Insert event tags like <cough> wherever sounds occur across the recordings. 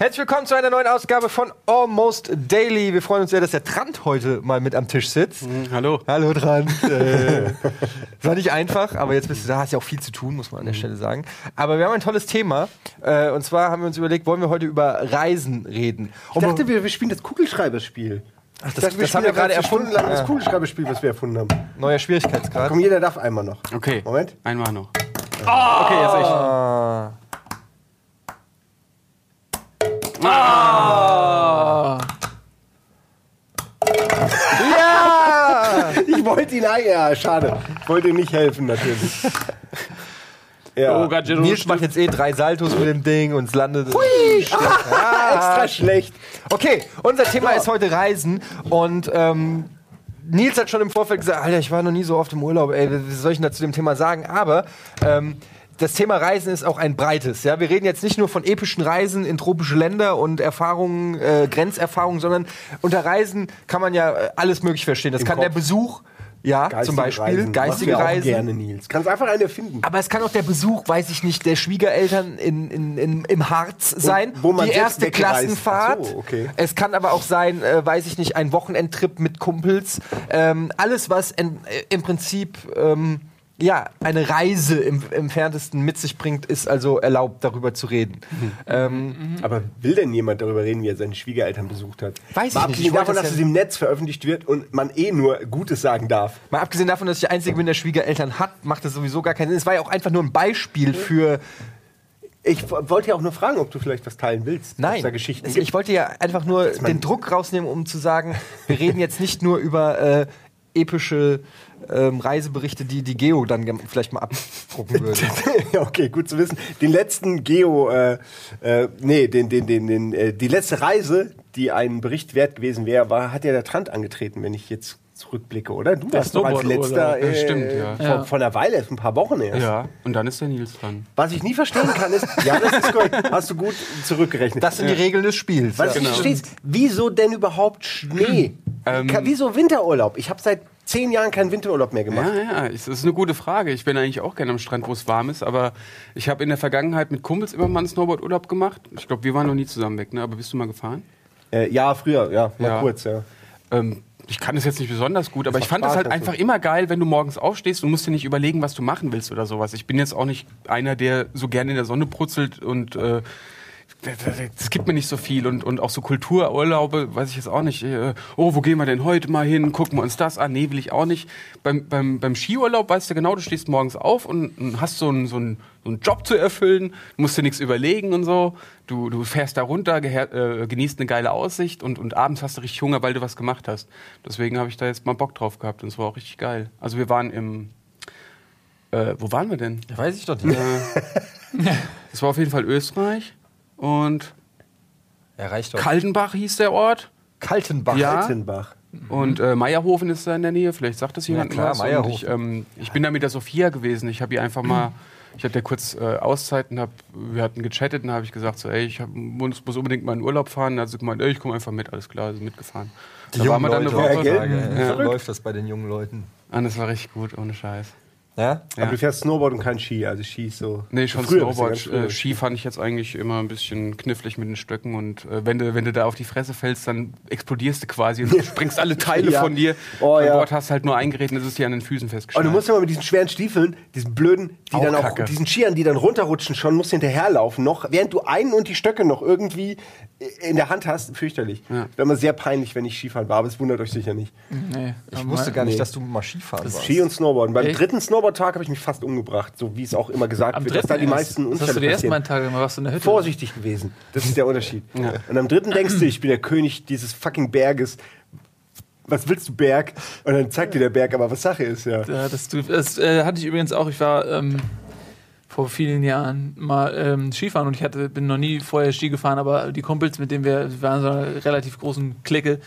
Herzlich willkommen zu einer neuen Ausgabe von Almost Daily. Wir freuen uns sehr, dass der Trant heute mal mit am Tisch sitzt. Hallo. Hallo Trant. <laughs> äh, war nicht einfach, aber jetzt bist du da, hast ja auch viel zu tun, muss man an der Stelle sagen. Aber wir haben ein tolles Thema. Äh, und zwar haben wir uns überlegt, wollen wir heute über Reisen reden. Ich dachte, wir, wir spielen das Kugelschreiberspiel. Ach, Ich dachte, das haben wir gerade erfunden. Das Ja. Kugelschreiberspiel, was wir erfunden haben. Neuer Schwierigkeitsgrad. Komm, jeder darf einmal noch. Okay. Moment. Einmal noch. Okay, jetzt ich. Ah. Ja! <laughs> Ich wollte ihn ein. Ja, schade. Ich wollte ihm nicht helfen, natürlich. Ja. Oh, Gajero. Nils macht jetzt eh drei Saltos mit dem Ding und es landet. extra schlecht. Okay, unser Thema ist heute Reisen und ähm, Nils hat schon im Vorfeld gesagt, Alter, ich war noch nie so oft im Urlaub, ey, was soll ich denn da zu dem Thema sagen? Aber ähm, das Thema Reisen ist auch ein breites. Ja, wir reden jetzt nicht nur von epischen Reisen in tropische Länder und Erfahrungen, äh, Grenzerfahrungen, sondern unter Reisen kann man ja äh, alles möglich verstehen. Das Im kann Kopf. der Besuch, ja, Geistige zum Beispiel Reisen. geistige du ja auch Reisen. gerne, Nils. Kannst einfach eine finden. Aber es kann auch der Besuch, weiß ich nicht, der Schwiegereltern in, in, in, im Harz sein. wo man die erste Klassenfahrt. So, okay. Es kann aber auch sein, äh, weiß ich nicht, ein Wochenendtrip mit Kumpels. Ähm, alles, was in, äh, im Prinzip ähm, ja, eine Reise im entferntesten mit sich bringt, ist also erlaubt, darüber zu reden. Mhm. Ähm, Aber will denn jemand darüber reden, wie er seine Schwiegereltern besucht hat? Weiß ich Mal nicht. abgesehen Ich davon, das dass ja- es im Netz veröffentlicht wird und man eh nur Gutes sagen darf. mal abgesehen davon, dass ich der Einzige bin, der Schwiegereltern hat, macht das sowieso gar keinen Sinn. Es war ja auch einfach nur ein Beispiel für Ich wollte ja auch nur fragen, ob du vielleicht was teilen willst. Nein, da Geschichten es, ich wollte ja einfach nur den Druck rausnehmen, um zu sagen, wir reden jetzt nicht nur über äh, epische ähm, Reiseberichte, die die Geo dann vielleicht mal abdrucken <laughs> würde. ja, okay, gut zu wissen. Den letzten Geo, äh, äh, nee, den, den, den, den, äh, die letzte Reise, die ein Bericht wert gewesen wäre, war, hat ja der Trant angetreten, wenn ich jetzt zurückblicke, oder? Du warst doch als letzter, Ja, äh, stimmt, ja. Vor, Ja. vor einer Weile, ein paar Wochen erst. Ja, und dann ist der Nils dran. Was ich nie verstehen kann, ist, ja, das ist korrekt, hast du gut zurückgerechnet. Das sind die Regeln des Spiels. Was Ja. du nicht verstehst, wieso denn überhaupt Schnee? Ähm. Wieso Winterurlaub? Ich habe seit zehn Jahren keinen Winterurlaub mehr gemacht. Ja, ja, es ist eine gute Frage. Ich bin eigentlich auch gerne am Strand, wo es warm ist, aber ich habe in der Vergangenheit mit Kumpels immer mal einen Snowboard-Urlaub gemacht. Ich glaube, wir waren noch nie zusammen weg, ne? aber bist du mal gefahren? Äh, ja, früher, ja, mal Ja. kurz, ja. Ähm, ich kann das jetzt nicht besonders gut, aber ich fand das Spaß, halt das einfach immer geil, wenn du morgens aufstehst und musst dir nicht überlegen, was du machen willst oder sowas. Ich bin jetzt auch nicht einer, der so gerne in der Sonne brutzelt und äh, es gibt mir nicht so viel und, und auch so Kultururlaube, weiß ich jetzt auch nicht. Äh, oh, wo gehen wir denn heute mal hin? Gucken wir uns das an? Nee, will ich auch nicht. Beim, beim, beim Skiurlaub weißt du genau, du stehst morgens auf und, und hast so einen, so, einen, so einen Job zu erfüllen, du musst dir nichts überlegen und so. Du, du fährst da runter, äh, genießt eine geile Aussicht und, und abends hast du richtig Hunger, weil du was gemacht hast. Deswegen habe ich da jetzt mal Bock drauf gehabt und es war auch richtig geil. Also wir waren im... Äh, wo waren wir denn? Weiß ich doch nicht. <laughs> Es war auf jeden Fall Österreich und Ja, reicht doch. Kaltenbach hieß der Ort. Kaltenbach. Ja. Altenbach. Und äh, Meierhofen ist da in der Nähe, vielleicht sagt das jemand klar, was. Ich, ähm, ich bin da mit der Sophia gewesen. Ich habe ihr einfach mal, ich hatte ja kurz äh, Auszeit und hab, wir hatten gechattet und da habe ich gesagt, so, ey, ich hab, muss, muss unbedingt mal in Urlaub fahren. Da hat sie gemeint, ey, ich komme einfach mit, alles klar, also mitgefahren. Die da waren wir dann eine Leute Woche. heutzutage, Ja. So läuft das bei den jungen Leuten. Und das war richtig gut, ohne Scheiß. Ja? Ja. Aber du fährst Snowboard und kein Ski, also Ski ist so. Nee, schon Früher du Snowboard. Äh, Ski fand ich jetzt eigentlich immer ein bisschen knifflig mit den Stöcken und äh, wenn, du, wenn du da auf die Fresse fällst, dann explodierst du quasi und <laughs> springst alle Teile Ja. von dir. Oh, ja. Bord hast halt nur eingeredet und es ist dir an den Füßen Und festgeschnallt. du musst ja mal mit diesen schweren Stiefeln, diesen blöden, die Auch dann auch, Kacke. diesen Skiern, die dann runterrutschen schon, musst hinterherlaufen noch, während du einen und die Stöcke noch irgendwie in der Hand hast. Fürchterlich. Ja. Wäre immer sehr peinlich, wenn ich Skifahren war, aber es wundert euch sicher nicht. Nee, Ich wusste gar nicht, Nee. dass du mal Skifahren warst. Ski und Snowboarden. Beim Echt? dritten Snowboardtag habe ich mich fast umgebracht, so wie es auch immer gesagt Am wird, dass da die meisten Was hast du Unfälle die ersten Tage gemacht? Warst du in der Hütte? Vorsichtig gewesen. Das ist der Unterschied. <laughs> Und am dritten denkst du, ich bin der König dieses fucking Berges. Was willst du, Berg? Und dann zeigt dir der Berg aber, was Sache ist, ja. Ja, das, du- das äh, hatte ich übrigens auch. Ich war ähm, vor vielen Jahren mal ähm, Skifahren und ich hatte, bin noch nie vorher Ski gefahren, aber die Kumpels, mit denen wir, wir waren so einer relativ großen Clique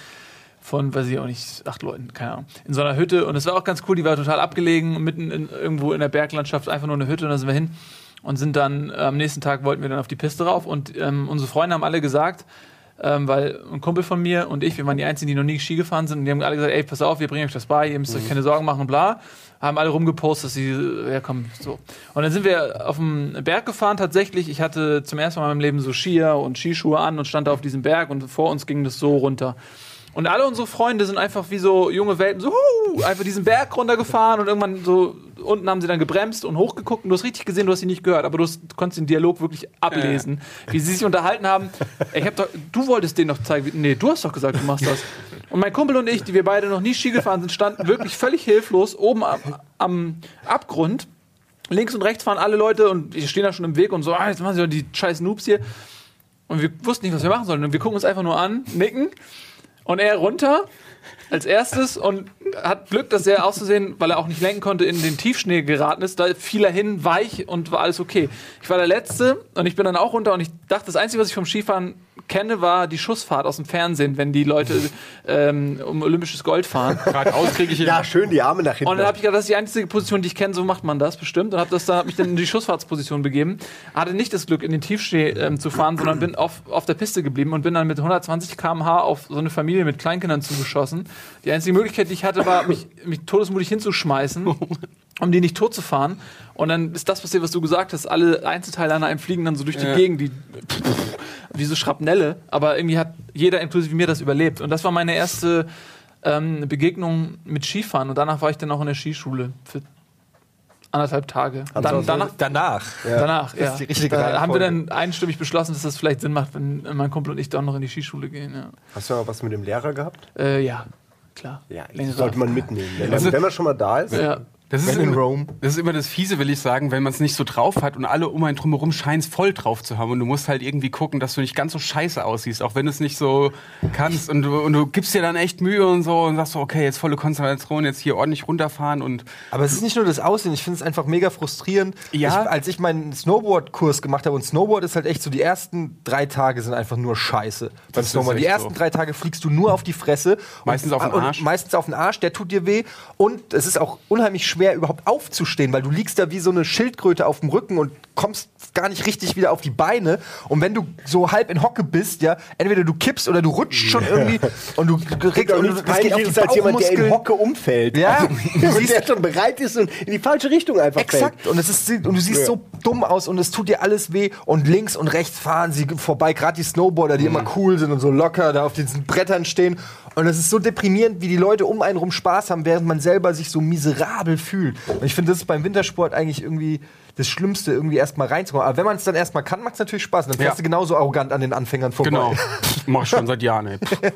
von, weiß ich auch nicht, acht Leuten, keine Ahnung, in so einer Hütte und es war auch ganz cool, die war total abgelegen, mitten in, irgendwo in der Berglandschaft, einfach nur eine Hütte und da sind wir hin und sind dann, am nächsten Tag wollten wir dann auf die Piste rauf und ähm, unsere Freunde haben alle gesagt, ähm, weil ein Kumpel von mir und ich, wir waren die Einzigen, die noch nie Ski gefahren sind und die haben alle gesagt, ey, pass auf, wir bringen euch das bei, ihr müsst euch keine Sorgen machen bla. Haben alle rumgepostet, dass sie, ja komm, so. Und dann sind wir auf dem Berg gefahren tatsächlich. Ich hatte zum ersten Mal in meinem Leben so Skier und Skischuhe an und stand da auf diesem Berg und vor uns ging das so runter. Und alle unsere Freunde sind einfach wie so junge Welpen, so huh, einfach diesen Berg runtergefahren und irgendwann so unten haben sie dann gebremst und hochgeguckt und du hast richtig gesehen, du hast sie nicht gehört, aber du, hast, du konntest den Dialog wirklich ablesen, wie sie sich unterhalten haben. Ich hab doch, du wolltest denen doch zeigen, wie- nee, du hast doch gesagt, du machst das. Und mein Kumpel und ich, die wir beide noch nie Ski gefahren sind, standen wirklich völlig hilflos oben am, am Abgrund. Links und rechts fahren alle Leute und wir stehen da schon im Weg und so, ah, jetzt machen sie doch die scheiß Noobs hier. Und wir wussten nicht, was wir machen sollen. Und wir gucken uns einfach nur an, nicken und er runter als erstes und hat Glück, dass er auszusehen, weil er auch nicht lenken konnte, in den Tiefschnee geraten ist. Da fiel er hin, weich und war alles okay. Ich war der Letzte und ich bin dann auch runter und ich dachte, das Einzige, was ich vom Skifahren kenne, war die Schussfahrt aus dem Fernsehen, wenn die Leute ähm, um olympisches Gold fahren. <laughs> Geradeaus kriege ich Ja, schön die Arme nach hinten. Und dann habe ich gedacht, das ist die einzige Position, die ich kenne, so macht man das bestimmt. Und habe das dann hab mich dann in die Schussfahrtsposition begeben. Hatte nicht das Glück, in den Tiefschnee ähm, zu fahren, sondern bin auf, auf der Piste geblieben und bin dann mit 120 km/h auf so eine Familie mit Kleinkindern zugeschossen. Die einzige Möglichkeit, die ich hatte, war, mich, mich todesmutig hinzuschmeißen, um die nicht tot zu fahren. Und dann ist das passiert, was du gesagt hast. Alle Einzelteile an einem fliegen dann so durch die Ja. Gegend, die <laughs> wie so Schrapnelle. Aber irgendwie hat jeder, inklusive mir, das überlebt. Und das war meine erste ähm, Begegnung mit Skifahren und danach war ich dann auch in der Skischule für anderthalb Tage. Dann, auch danach, Danach. danach, ja. ist die richtige da haben wir dann einstimmig beschlossen, dass das vielleicht Sinn macht, wenn mein Kumpel und ich doch noch in die Skischule gehen. Ja, Hast du mal was mit dem Lehrer gehabt? äh, ja klar. Ja, sollte man mitnehmen. Wenn, Also- wenn man schon mal da ist. Ja. Das ist, immer, Rome. das ist immer das Fiese, will ich sagen, wenn man es nicht so drauf hat und alle um einen drumherum scheinen es voll drauf zu haben und du musst halt irgendwie gucken, dass du nicht ganz so scheiße aussiehst, auch wenn du es nicht so kannst und du, und du gibst dir dann echt Mühe und so und sagst so, okay, jetzt volle Konzentration, jetzt hier ordentlich runterfahren und Aber es ist nicht nur das Aussehen, ich finde es einfach mega frustrierend. Ja. Ich, als ich meinen Snowboard-Kurs gemacht habe, und Snowboard ist halt echt so, die ersten drei Tage sind einfach nur scheiße beim Snowboard. Die ersten so. drei Tage fliegst du nur auf die Fresse. Meistens auf den und Arsch. Meistens auf den Arsch, der tut dir weh. Und es ist auch unheimlich schwer, überhaupt aufzustehen, weil du liegst da wie so eine Schildkröte auf dem Rücken und kommst gar nicht richtig wieder auf die Beine. Und wenn du so halb in Hocke bist, ja, entweder du kippst oder du rutschst schon irgendwie und du kriegst und du- das geht auf die als jemand, der in. Hocke umfällt. Ja. Also, und der schon bereit ist und in die falsche Richtung einfach Exakt. Und, es ist, und du siehst Ja. so dumm aus und es tut dir alles weh. Und links und rechts fahren sie vorbei. Gerade die Snowboarder, die immer cool sind und so locker da auf diesen Brettern stehen. Und es ist so deprimierend, wie die Leute um einen rum Spaß haben, während man selber sich so miserabel fühlt. Und ich finde, das ist beim Wintersport eigentlich irgendwie das Schlimmste, irgendwie erstmal reinzukommen. Aber wenn man es dann erstmal kann, macht es natürlich Spaß. Und dann fährst Ja. du genauso arrogant an den Anfängern vorbei. genau, <laughs> mach ich schon seit Jahren. Ey. <laughs>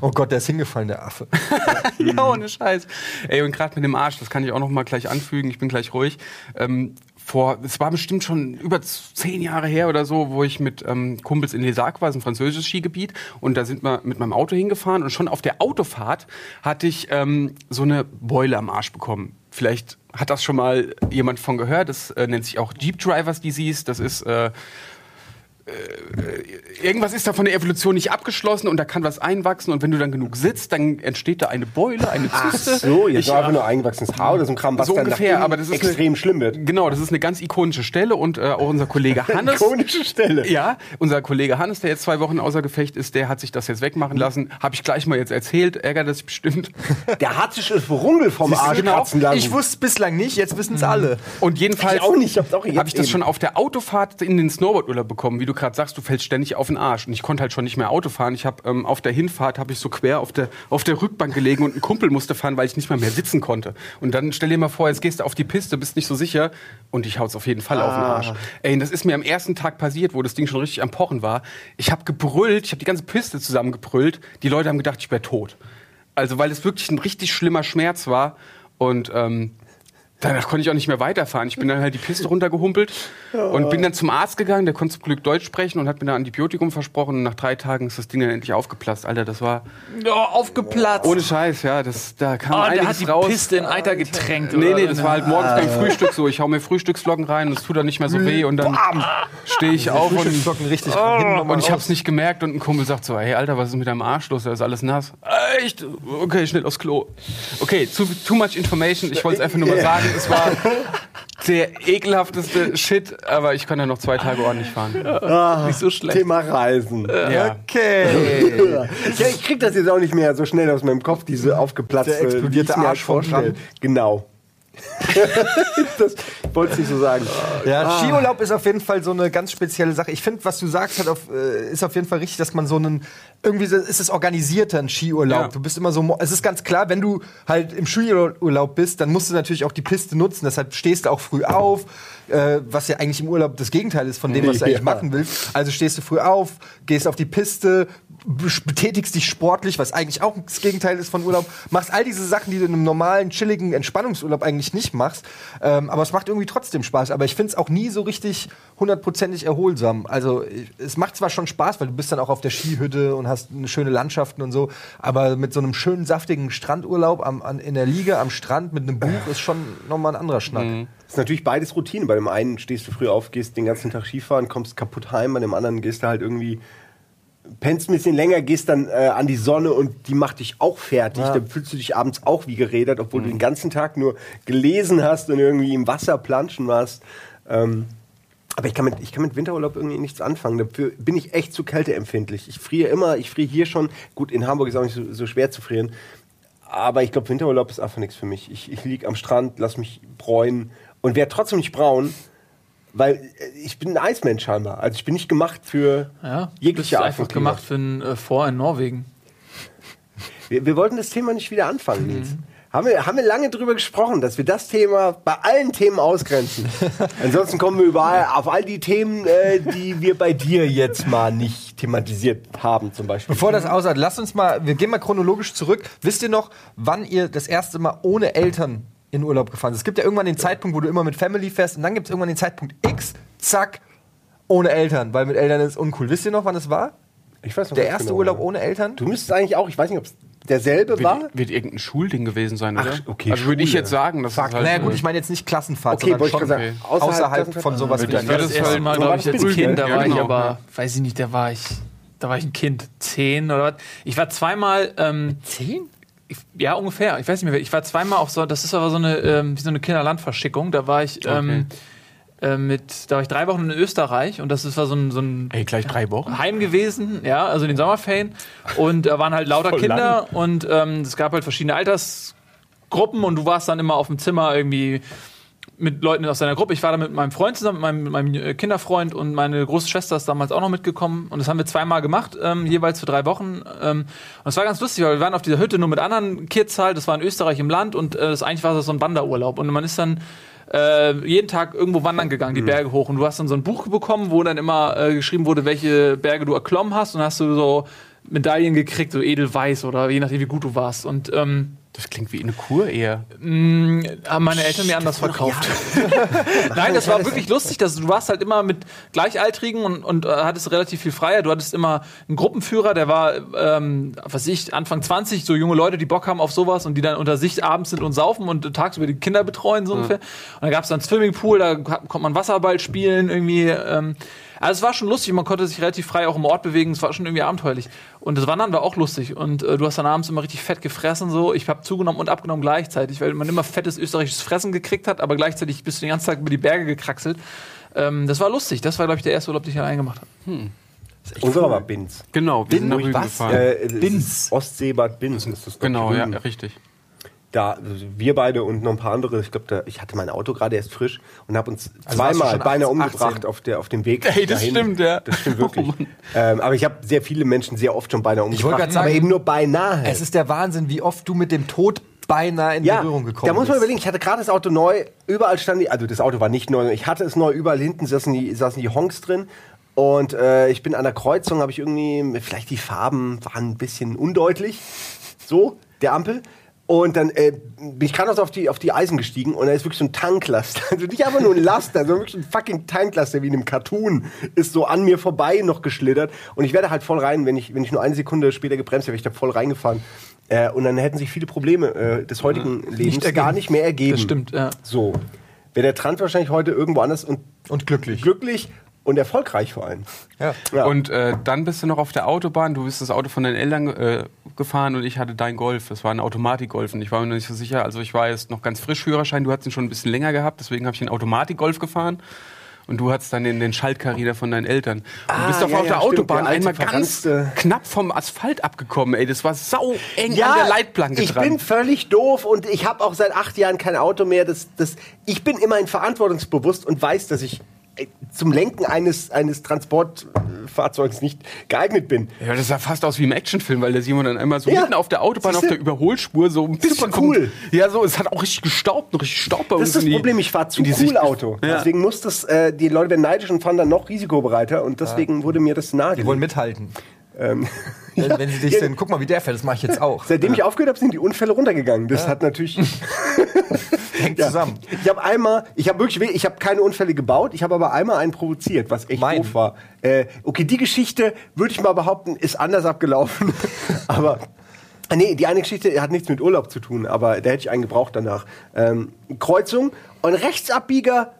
Oh Gott, der ist hingefallen, der Affe. <laughs> ja, ohne Scheiß. Ey, und gerade mit dem Arsch, das kann ich auch noch mal gleich anfügen, ich bin gleich ruhig. Ähm, vor, es war bestimmt schon über zehn Jahre her oder so, wo ich mit ähm, Kumpels in Les Arcs war, ist ein französisches Skigebiet, und da sind wir mit meinem Auto hingefahren und schon auf der Autofahrt hatte ich ähm, so eine Beule am Arsch bekommen. Vielleicht hat das schon mal jemand von gehört. Das äh, nennt sich auch Jeep Drivers Disease. Das ist äh, irgendwas ist da von der Evolution nicht abgeschlossen und da kann was einwachsen und wenn du dann genug sitzt, dann entsteht da eine Beule, eine Ach Zyste. so, jetzt Ich- war einfach nur eingewachsenes Haar oder so ein Kram, was so dann ungefähr, aber das ist extrem eine, schlimm wird. Genau, das ist eine ganz ikonische Stelle und äh, auch unser Kollege <laughs> Hannes. Ikonische Stelle. Ja, unser Kollege Hannes, der jetzt zwei Wochen außer Gefecht ist, der hat sich das jetzt wegmachen lassen. Habe ich gleich mal jetzt erzählt, ärgert das sich bestimmt. <laughs> Der hat sich das Rungel vom Arsch genau. kratzen lassen. Ich wusste es bislang nicht, jetzt wissen es alle. Und jedenfalls Ich auch nicht, ich hab's habe ich das schon auf der Autofahrt in den Snowboardurlaub bekommen. Wie du gerade sagst, du fällst ständig auf den Arsch. Und ich konnte halt schon nicht mehr Auto fahren. Ich habe ähm, auf der Hinfahrt habe ich so quer auf der auf der Rückbank gelegen und ein Kumpel musste fahren, weil ich nicht mal mehr sitzen konnte. Und dann stell dir mal vor, jetzt gehst du auf die Piste, bist nicht so sicher und ich hau's auf jeden Fall auf den Arsch. Ey, das ist mir am ersten Tag passiert, wo das Ding schon richtig am Pochen war. Ich habe gebrüllt, ich habe die ganze Piste zusammengebrüllt. Die Leute haben gedacht, ich wäre tot. Also weil es wirklich ein richtig schlimmer Schmerz war und ähm, Danach konnte ich auch nicht mehr weiterfahren. Ich bin dann halt die Piste runtergehumpelt und bin dann zum Arzt gegangen. Der konnte zum Glück Deutsch sprechen und hat mir da Antibiotikum versprochen. Und nach drei Tagen ist das Ding dann endlich aufgeplatzt. Alter, das war Oh, aufgeplatzt. ohne Scheiß, ja. Das, da kam oh, der einiges hat die raus. Piste in Eiter getränkt. Nee, oder? nee, das war halt morgens beim Frühstück so. Ich hau mir Frühstücksflocken rein und es tut dann nicht mehr so weh. Und dann stehe ich auf und, Frühstücksflocken richtig nochmal und ich hab's nicht gemerkt. Und ein Kumpel sagt so, hey, Alter, was ist mit deinem Arsch los? Da ist alles nass. Echt? Okay, schnell aufs Klo. Okay, too, too much information. Ich wollte es einfach nur mal sagen. Es war der ekelhafteste Shit, aber ich kann ja noch zwei Tage ordentlich fahren. Nicht so schlecht. Thema Reisen. Ja. Okay. Ja, ich krieg das jetzt auch nicht mehr so schnell aus meinem Kopf, diese aufgeplatzte, Der explodierte Arsch vom. Genau. <laughs> das wollte ich nicht so sagen. Ja, Skiurlaub ist auf jeden Fall so eine ganz spezielle Sache. Ich finde, was du sagst, hat auf, äh, ist auf jeden Fall richtig, dass man so einen irgendwie so- ist es organisierter ein Skiurlaub. Ja. Du bist immer so, es ist ganz klar, wenn du halt im Skiurlaub bist, dann musst du natürlich auch die Piste nutzen. Deshalb stehst du auch früh auf, äh, was ja eigentlich im Urlaub das Gegenteil ist von dem, was du eigentlich Ja. machen willst. Also stehst du früh auf, gehst auf die Piste, be- betätigst dich sportlich, was eigentlich auch das Gegenteil ist von Urlaub. Machst all diese Sachen, die du in einem normalen, chilligen Entspannungsurlaub eigentlich nicht machst. Ähm, aber es macht irgendwie trotzdem Spaß. Aber ich finde es auch nie so richtig hundertprozentig erholsam. Also ich- es macht zwar schon Spaß, weil du bist dann auch auf der Skihütte und hast eine schöne Landschaften und so. Aber mit so einem schönen, saftigen Strandurlaub am, an, in der Liege am Strand mit einem Buch ist schon nochmal ein anderer Schnack. Das ist natürlich beides Routine. Bei dem einen stehst du früh auf, gehst den ganzen Tag Skifahren, kommst kaputt heim, bei dem anderen gehst du halt irgendwie, pennst ein bisschen länger, gehst dann äh, an die Sonne und die macht dich auch fertig. Ja. Dann fühlst du dich abends auch wie geredet, obwohl du den ganzen Tag nur gelesen hast und irgendwie im Wasser planschen warst. Ähm, aber ich kann, mit, ich kann mit Winterurlaub irgendwie nichts anfangen. Dafür bin ich echt zu kälteempfindlich. Ich friere immer, ich friere hier schon. Gut, in Hamburg ist auch nicht so, so schwer zu frieren. Aber ich glaube, Winterurlaub ist einfach nichts für mich. Ich, ich liege am Strand, lass mich bräunen und werde trotzdem nicht braun, weil äh, ich bin ein Eismensch scheinbar. Also ich bin nicht gemacht für Ja, jegliche bist Art einfach von Klima. gemacht für ein äh, Vor in Norwegen. Wir, wir wollten das Thema nicht wieder anfangen, Nils. Mhm. Haben wir, haben wir lange drüber gesprochen, dass wir das Thema bei allen Themen ausgrenzen. <laughs> Ansonsten kommen wir überall auf all die Themen, äh, die wir bei dir jetzt mal nicht thematisiert haben, zum Beispiel. Bevor das aushat, lasst uns mal, wir gehen mal chronologisch zurück. Wisst ihr noch, wann ihr das erste Mal ohne Eltern in Urlaub gefahren seid? Es gibt ja irgendwann den Zeitpunkt, wo du immer mit Family fährst und dann gibt es irgendwann den Zeitpunkt X, zack, ohne Eltern, weil mit Eltern ist es uncool. Wisst ihr noch, wann es war? Ich weiß noch Der erste genau, Urlaub ohne Eltern? Du müsstest eigentlich auch, ich weiß nicht, ob es derselbe war. Wird, wird irgendein Schulding gewesen sein, oder? Ach, okay, also würde ich jetzt sagen, dass Fuck. es halt, naja gut, ich meine jetzt nicht Klassenfahrt, Okay, sondern ich schon sagen. außerhalb Außerhalb von sowas Wird wie Das das das erste halt- Mal, glaube war ich, das als Bild, Kind. ne? Da war ich genau, aber, ja. weiß ich nicht, da war ich, da war ich ein Kind. Zehn oder was. Ich war zweimal. Ähm, Zehn? Ich, ja, ungefähr. Ich weiß nicht mehr. Ich war zweimal auf so, das ist aber so eine, ähm, wie so eine Kinderlandverschickung. Da war ich ähm, äh, mit, da war ich drei Wochen in Österreich und das ist, war so ein, so ein Ey, gleich drei Wochen? Heim gewesen, ja, also in den Sommerferien. Und da waren halt lauter <laughs> Voll Kinder und ähm, es gab halt verschiedene Altersgruppen und du warst dann immer auf dem Zimmer irgendwie mit Leuten aus deiner Gruppe. Ich war da mit meinem Freund zusammen, mit meinem, mit meinem äh, Kinderfreund und meine große Schwester ist damals auch noch mitgekommen. Und das haben wir zweimal gemacht, ähm, jeweils für drei Wochen. Ähm, und es war ganz lustig, weil wir waren auf dieser Hütte nur mit anderen Kids halt. Das war in Österreich im Land und äh, das eigentlich war das so ein Wanderurlaub. Und man ist dann äh, jeden Tag irgendwo wandern gegangen, die Berge hoch. Und du hast dann so ein Buch bekommen, wo dann immer äh, geschrieben wurde, welche Berge du erklommen hast. Und dann hast du so Medaillen gekriegt, so edelweiß oder je nachdem, wie gut du warst. Und ähm, Das klingt wie eine Kur eher. haben meine Eltern mir anders verkauft. <laughs> <laughs> Nein, das war wirklich lustig. Dass du warst halt immer mit Gleichaltrigen und, und äh, hattest relativ viel Freiheit. Du hattest immer einen Gruppenführer, der war, ähm, was ich, Anfang 20, so junge Leute, die Bock haben auf sowas und die dann unter sich abends sind und saufen und tagsüber die Kinder betreuen, so ungefähr. Und dann gab es dann einen Swimmingpool, da konnte man Wasserball spielen, irgendwie. Ähm, also es war schon lustig, man konnte sich relativ frei auch im Ort bewegen, es war schon irgendwie abenteuerlich. Und das Wandern war auch lustig. Und äh, du hast dann abends immer richtig fett gefressen, so. Ich habe zugenommen und abgenommen gleichzeitig, weil man immer fettes österreichisches Fressen gekriegt hat, aber gleichzeitig bist du den ganzen Tag über die Berge gekraxelt. Ähm, das war lustig. Das war, glaube ich, der erste Urlaub, den ich allein gemacht habe. Unserer war Binz. Genau, wir sind nach Rügen was? gefahren. Äh, Binz. Ostseebad Binz ist das. genau, ja, richtig. Da, wir beide und noch ein paar andere, ich glaube, ich hatte mein Auto gerade erst frisch und habe uns Also zweimal beinahe 18? umgebracht auf, der, auf dem Weg. Ey, das stimmt, ja. Das stimmt wirklich. <laughs> ähm, aber ich habe sehr viele Menschen sehr oft schon beinahe wollte umgebracht. grad sagen, aber eben nur beinahe. Es ist der Wahnsinn, wie oft du mit dem Tod beinahe in ja, Berührung gekommen da muss man bist. überlegen, ich hatte gerade das Auto neu, überall stand die, also das Auto war nicht neu, ich hatte es neu, überall hinten saßen die, saßen die Honks drin und äh, ich bin an der Kreuzung, habe ich irgendwie, vielleicht die Farben waren ein bisschen undeutlich, so, der Ampel. Und dann äh, bin ich gerade noch so auf die, auf die Eisen gestiegen und da ist wirklich so ein Tanklaster. <laughs> Also nicht einfach nur ein Laster, sondern wirklich ein fucking Tanklaster wie in einem Cartoon ist so an mir vorbei noch geschlittert. Und ich werde halt voll rein, wenn ich, wenn ich nur eine Sekunde später gebremst hätte, wäre ich da voll reingefahren. Äh, und dann hätten sich viele Probleme äh, des heutigen Lebens ergeben. gar nicht mehr ergeben. Das stimmt, ja. So. Wäre der Trant wahrscheinlich heute irgendwo anders und Und glücklich. glücklich und erfolgreich vor allem. Ja. Ja. Und äh, dann bist du noch auf der Autobahn. Du bist das Auto von deinen Eltern äh, gefahren und ich hatte dein Golf. Das war ein Automatikgolf und ich war mir noch nicht so sicher. Also ich war jetzt noch ganz frisch Führerschein. Du hattest ihn schon ein bisschen länger gehabt, deswegen habe ich den Automatikgolf gefahren. Und du hattest dann den, den Schaltkarrier von deinen Eltern. Du Ah, bist auf, ja, auf ja, der stimmt, Autobahn der einmal ganz knapp vom Asphalt abgekommen. Ey, das war sau eng an der Leitplanke ich dran. bin völlig doof und ich habe auch seit acht Jahren kein Auto mehr. Das, das, ich bin immerhin verantwortungsbewusst und weiß, dass ich zum Lenken eines, eines Transportfahrzeugs nicht geeignet bin. Ja, das sah fast aus wie im Actionfilm, weil der Simon dann einmal so Ja. mitten auf der Autobahn, auf Siehste? der Überholspur so ein bisschen Super cool. Ja, so, es hat auch richtig gestaubt, noch richtig Staub bei Das uns. ist das in die- Problem, ich fahre zu cool Sicht- Auto. Ja. Deswegen muss das, äh, die Leute werden neidisch und fahren dann noch risikobereiter und deswegen wurde mir das Die wollen mithalten. Ähm, Wenn, <laughs> wenn sie dich Ja. sehen, guck mal, wie der fährt, das mache ich jetzt auch. Seitdem ich aufgehört habe, sind die Unfälle runtergegangen. Das hat natürlich <laughs> <laughs> Hängt Ja. zusammen. Ich habe einmal, ich habe wirklich, ich habe keine Unfälle gebaut, ich habe aber einmal einen provoziert, was echt Meinen. doof war. Äh, okay, die Geschichte würde ich mal behaupten, ist anders abgelaufen, aber nee, die eine Geschichte hat nichts mit Urlaub zu tun, aber da hätte ich einen gebraucht danach. Ähm, Kreuzung und Rechtsabbieger,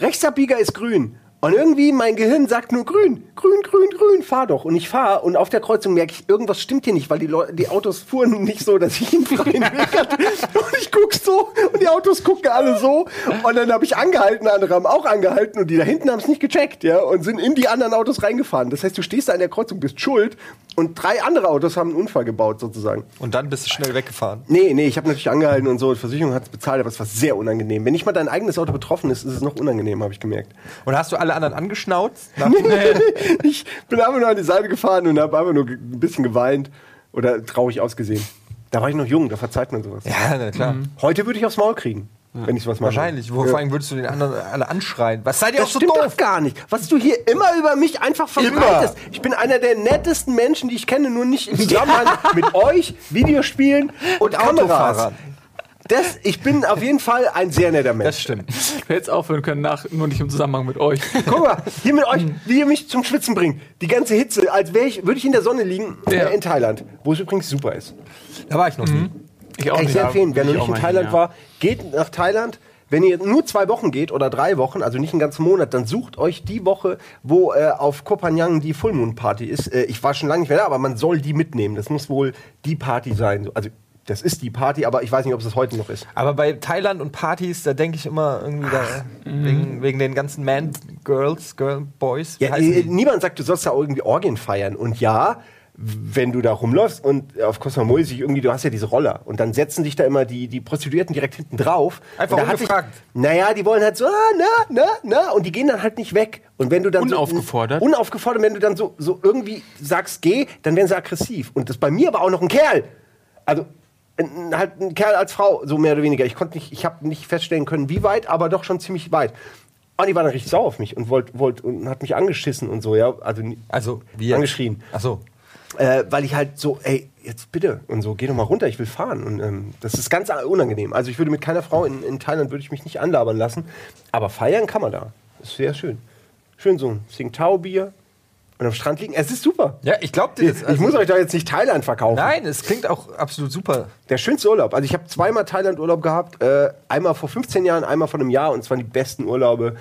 Rechtsabbieger ist grün. Und irgendwie mein Gehirn sagt nur grün, grün, grün, grün, fahr doch. Und ich fahre und auf der Kreuzung merke ich, irgendwas stimmt hier nicht, weil die, Leu die Autos fuhren nicht so, dass ich einen freien Weg hatte. Und ich guck so und die Autos gucken alle so. Und dann habe ich angehalten, andere haben auch angehalten und die da hinten haben es nicht gecheckt, ja, und sind in die anderen Autos reingefahren. Das heißt, du stehst da an der Kreuzung, bist schuld und drei andere Autos haben einen Unfall gebaut sozusagen. Und dann bist du schnell weggefahren. Nee, nee, ich habe natürlich angehalten und so, die Versicherung hat es bezahlt, aber es war sehr unangenehm. Wenn nicht mal dein eigenes Auto betroffen ist, ist es noch unangenehm, habe ich gemerkt. Und hast du alle anderen angeschnauzt? <laughs> Nach- ich bin einfach nur an die Seite gefahren und habe einfach nur ein bisschen geweint oder traurig ausgesehen. Da war ich noch jung, da verzeiht man sowas. ja, na klar. Heute würde ich aufs Maul kriegen, wenn ich sowas mache. Wahrscheinlich. Wo, Ja. Vor allem würdest du den anderen alle anschreien. Was seid ihr Das auch so stimmt doof? doch gar nicht. Was du hier immer über mich einfach verbreitest. Ich bin einer der nettesten Menschen, die ich kenne, nur nicht im <laughs> Zusammenhang mit euch, Videospielen und, Und Kameras. Das, ich bin auf jeden Fall ein sehr netter Mensch. Das stimmt. Ich hätte jetzt aufhören können, nach, nur nicht im Zusammenhang mit euch. Guck mal, hier mit euch, <laughs> wie ihr mich zum Schwitzen bringt. Die ganze Hitze, als wäre ich, würde ich in der Sonne liegen Ja. äh, in Thailand, wo es übrigens super ist. Da war ich noch nie. Ich auch Kann ich nicht. sehr empfehlen, wer noch ich nicht in Thailand hin, ja. war, geht nach Thailand. Wenn ihr nur zwei Wochen geht oder drei Wochen, also nicht einen ganzen Monat, dann sucht euch die Woche, wo äh, auf Koh Phangan die Full Moon Party ist. Äh, ich war schon lange nicht mehr da, aber man soll die mitnehmen. Das muss wohl die Party sein. Also das ist die Party, aber ich weiß nicht, ob es das heute noch ist. Aber bei Thailand und Partys, da denke ich immer irgendwie da, wegen, wegen den ganzen Man-Girls, Girl-Boys. wie Ja, heißen äh, niemand sagt, du sollst da irgendwie Orgien feiern. Und ja, wenn du da rumläufst und auf Koh Samui sich irgendwie, du hast ja diese Roller und dann setzen sich da immer die, die Prostituierten direkt hinten drauf. Einfach Und da hat ungefragt. Sich, naja, die wollen halt so, ah, na, na, na, und die gehen dann halt nicht weg. Und wenn du dann Unaufgefordert? So, unaufgefordert, wenn du dann so, so irgendwie sagst, geh, dann werden sie aggressiv. Und das bei mir war auch noch ein Kerl. Also, ein, halt ein Kerl als Frau, so mehr oder weniger. Ich konnte nicht, ich habe nicht feststellen können, wie weit, aber doch schon ziemlich weit. Und die war dann richtig sauer auf mich und wollte wollt, und hat mich angeschissen und so, ja. Also, Also, wie? Angeschrien. Ach so. Äh, weil ich halt so, ey, jetzt bitte und so, geh doch mal runter, ich will fahren. Und ähm, das ist ganz unangenehm. Also ich würde mit keiner Frau in, in Thailand würde ich mich nicht anlabern lassen. Aber feiern kann man da. Das ist sehr schön. Schön so ein Tsingtao-Bier und am Strand liegen. Es ist super. Ja, ich glaube dir Ich, also- muss euch da jetzt nicht Thailand verkaufen. Nein, es klingt auch absolut super. Der schönste Urlaub. Also ich habe zweimal Thailand-Urlaub gehabt. Äh, einmal vor 15 Jahren, einmal vor einem Jahr. Und es waren die besten Urlaube.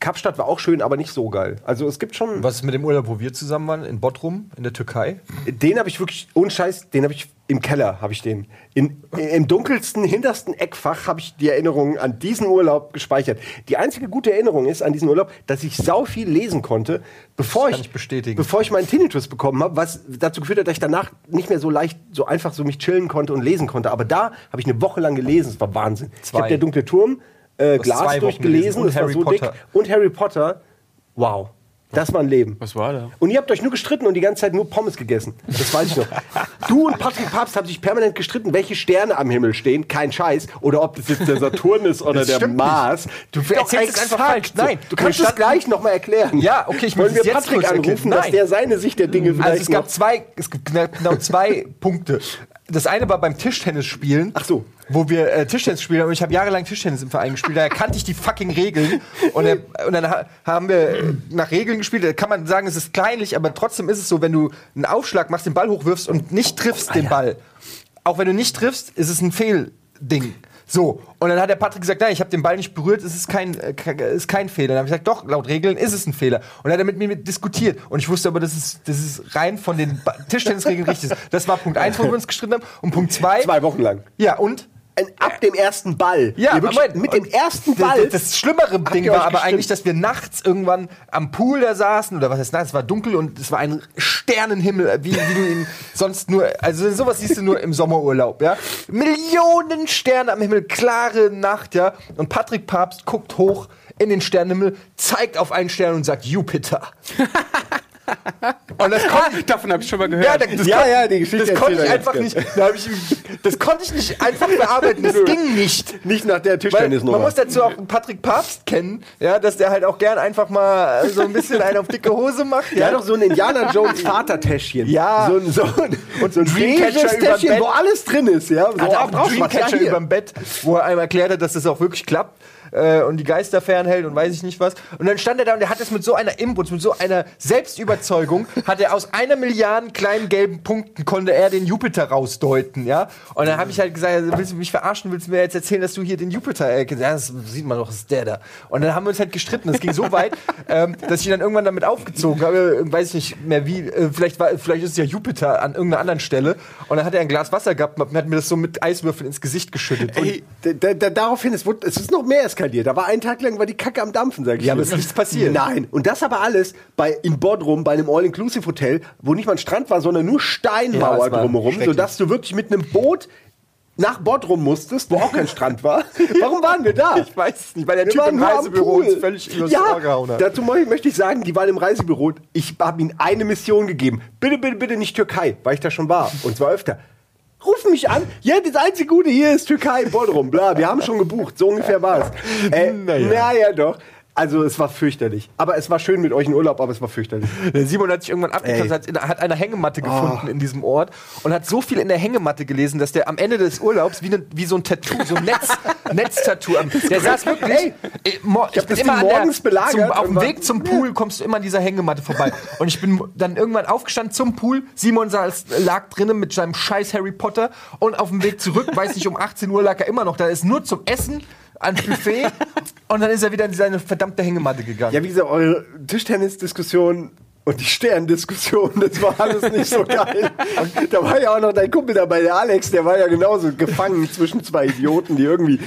Kapstadt war auch schön, aber nicht so geil. Also es gibt schon... Was ist mit dem Urlaub, wo wir zusammen waren? In Bodrum, in der Türkei? Den habe ich wirklich, ohne Scheiß, den habe ich im Keller, habe ich den. In, Im dunkelsten, hintersten Eckfach habe ich die Erinnerungen an diesen Urlaub gespeichert. Die einzige gute Erinnerung ist an diesen Urlaub, dass ich sau viel lesen konnte, bevor ich, ich bestätigen. bevor ich meinen Tinnitus bekommen habe, was dazu geführt hat, dass ich danach nicht mehr so leicht, so einfach so mich chillen konnte und lesen konnte. Aber da habe ich eine Woche lang gelesen, es war Wahnsinn. Ich Zwei. habe der dunkle Turm, äh, Glas durchgelesen, gelesen und das war Harry so Potter. dick. Und Harry Potter, wow. Das war ein Leben. Was war da? Und ihr habt euch nur gestritten und die ganze Zeit nur Pommes gegessen. Das weiß ich noch. <laughs> Du und Patrick Papst haben sich permanent gestritten, welche Sterne am Himmel stehen. Kein Scheiß. Oder ob das jetzt der Saturn ist oder Das der Mars. Du erzählst es einfach falsch. Nein, du kannst es gleich nochmal erklären. Ja, okay, ich Wollen muss wir Patrick anrufen, dass der seine Sicht der Dinge vielleicht Also es gab zwei, es gibt genau zwei Punkte. Das eine war beim Tischtennis spielen. Ach so. Wo wir äh, Tischtennis spielen und ich habe jahrelang Tischtennis im Verein gespielt, daher kannte ich die fucking Regeln. Und, äh, und dann ha haben wir äh, nach Regeln gespielt. Da kann man sagen, es ist kleinlich, aber trotzdem ist es so, wenn du einen Aufschlag machst, den Ball hochwirfst und nicht triffst den Ball. Auch wenn du nicht triffst, ist es ein Fehlding. So, und dann hat der Patrick gesagt, nein, ich habe den Ball nicht berührt, es ist kein, äh, ist kein Fehler. Dann habe ich gesagt, doch, laut Regeln ist es ein Fehler. Und dann hat er mit mir diskutiert. Und ich wusste aber, das ist, das ist rein von den Ba- Tischtennisregeln richtig. ist. Das war Punkt eins, <laughs> wo wir uns gestritten haben. Und Punkt zwei. Zwei Wochen lang. Ja, und? Ab dem ersten Ball. Ja, wirklich Moment. mit dem ersten Ball. Das, das schlimmere Ding war aber gestimmt? eigentlich, dass wir nachts irgendwann am Pool da saßen, oder was heißt nachts, es war dunkel und es war ein Sternenhimmel, wie, wie du ihn <laughs> sonst nur, also sowas siehst du nur im Sommerurlaub, ja. Millionen Sterne am Himmel, klare Nacht, ja. Und Patrick Papst guckt hoch in den Sternenhimmel, zeigt auf einen Stern und sagt Jupiter. <laughs> <laughs> und das konnte Davon habe ich schon mal gehört. ja, das, Ja, kon- ja, die Geschichte Das konnte ich einfach nicht. Da ich, das konnte ich nicht einfach bearbeiten. Das <laughs> ging nicht. nicht nach der Tischtennisnummer. man muss dazu auch Patrick Papst kennen, ja, dass der halt auch gern einfach mal so ein bisschen einen auf dicke Hose macht. Ja, doch so ein Indiana Jones Vatertäschchen. Ja. So ein, so ein, und so ein Dreamcatcher wo alles drin ist, ja. So, hat er auch Dreamcatcher hier. überm Bett, wo er einem erklärt hat, dass das auch wirklich klappt äh, und die Geister fernhält und weiß ich nicht was. Und dann stand er da und er hat es mit so einer Inbrunst, mit so einer Selbstüberzeugung, <laughs> hat er aus einer Milliarde kleinen gelben Punkten konnte er den Jupiter rausdeuten, ja. Und dann habe ich halt gesagt, also, willst du mich verarschen, willst du mir jetzt erzählen, dass du hier den Jupiter, äh, ja, das sieht man doch, das ist der da. Und dann haben wir uns halt gestritten. Das ging so weit, <laughs> ähm, dass ich ihn dann irgendwann damit aufgezogen habe, äh, weiß ich nicht mehr wie, äh, vielleicht war, vielleicht ist es ja Jupiter an irgendeiner anderen Stelle. Und dann hat er ein Glas Wasser gehabt und hat mir das so mit Eiswürfeln ins Gesicht geschüttet. Ey, da, da, da, daraufhin, es, wurde, es ist noch mehr eskaliert. Da war ein Tag lang war die Kacke am Dampfen, sag ich Ja, aber es ist nichts passiert. Nein. Und das aber alles bei, in Bodrum, bei einem All-Inclusive-Hotel, wo nicht mal ein Strand war, sondern nur Ja, Steinmauer war drumherum, sodass du wirklich mit einem Boot nach Bodrum musstest, wo auch kein Strand war. <laughs> Warum waren wir da? Ich weiß es nicht, weil der Wir Typ im Reisebüro uns völlig übers ja, hat. Dazu möchte ich sagen, die waren im Reisebüro. Ich habe ihnen eine Mission gegeben. Bitte, bitte, bitte nicht Türkei, weil ich da schon war. Und zwar öfter. Rufen mich an. Ja, das einzige Gute hier ist Türkei, Bodrum. Bla, wir haben schon gebucht. So ungefähr war es. Äh, Naja. naja, doch. Also es war fürchterlich. Aber es war schön mit euch in Urlaub, aber es war fürchterlich. Der Simon hat sich irgendwann Ey. hat, hat eine Hängematte gefunden in diesem Ort und hat so viel in der Hängematte gelesen, dass der am Ende des Urlaubs wie, ne, wie so ein Tattoo, so ein Netz, <laughs> Netztattoo, am- der saß wirklich. Ey, äh, ich hab bin das immer an der, morgens belagert zum, auf dem Weg zum Pool kommst du immer an dieser Hängematte vorbei. Und ich bin dann irgendwann aufgestanden zum Pool. Simon saß, lag drinnen mit seinem scheiß Harry Potter und auf dem Weg zurück, weiß nicht, um 18 Uhr lag er immer noch da. Ist nur zum Essen ans Buffet <laughs> und dann ist er wieder in seine verdammte Hängematte gegangen. Ja, wie gesagt, eure Tischtennis-Diskussion und die Stern-Diskussion, das war alles nicht so geil. Und <laughs> da war ja auch noch dein Kumpel dabei, der Alex, der war ja genauso gefangen zwischen zwei Idioten, die irgendwie.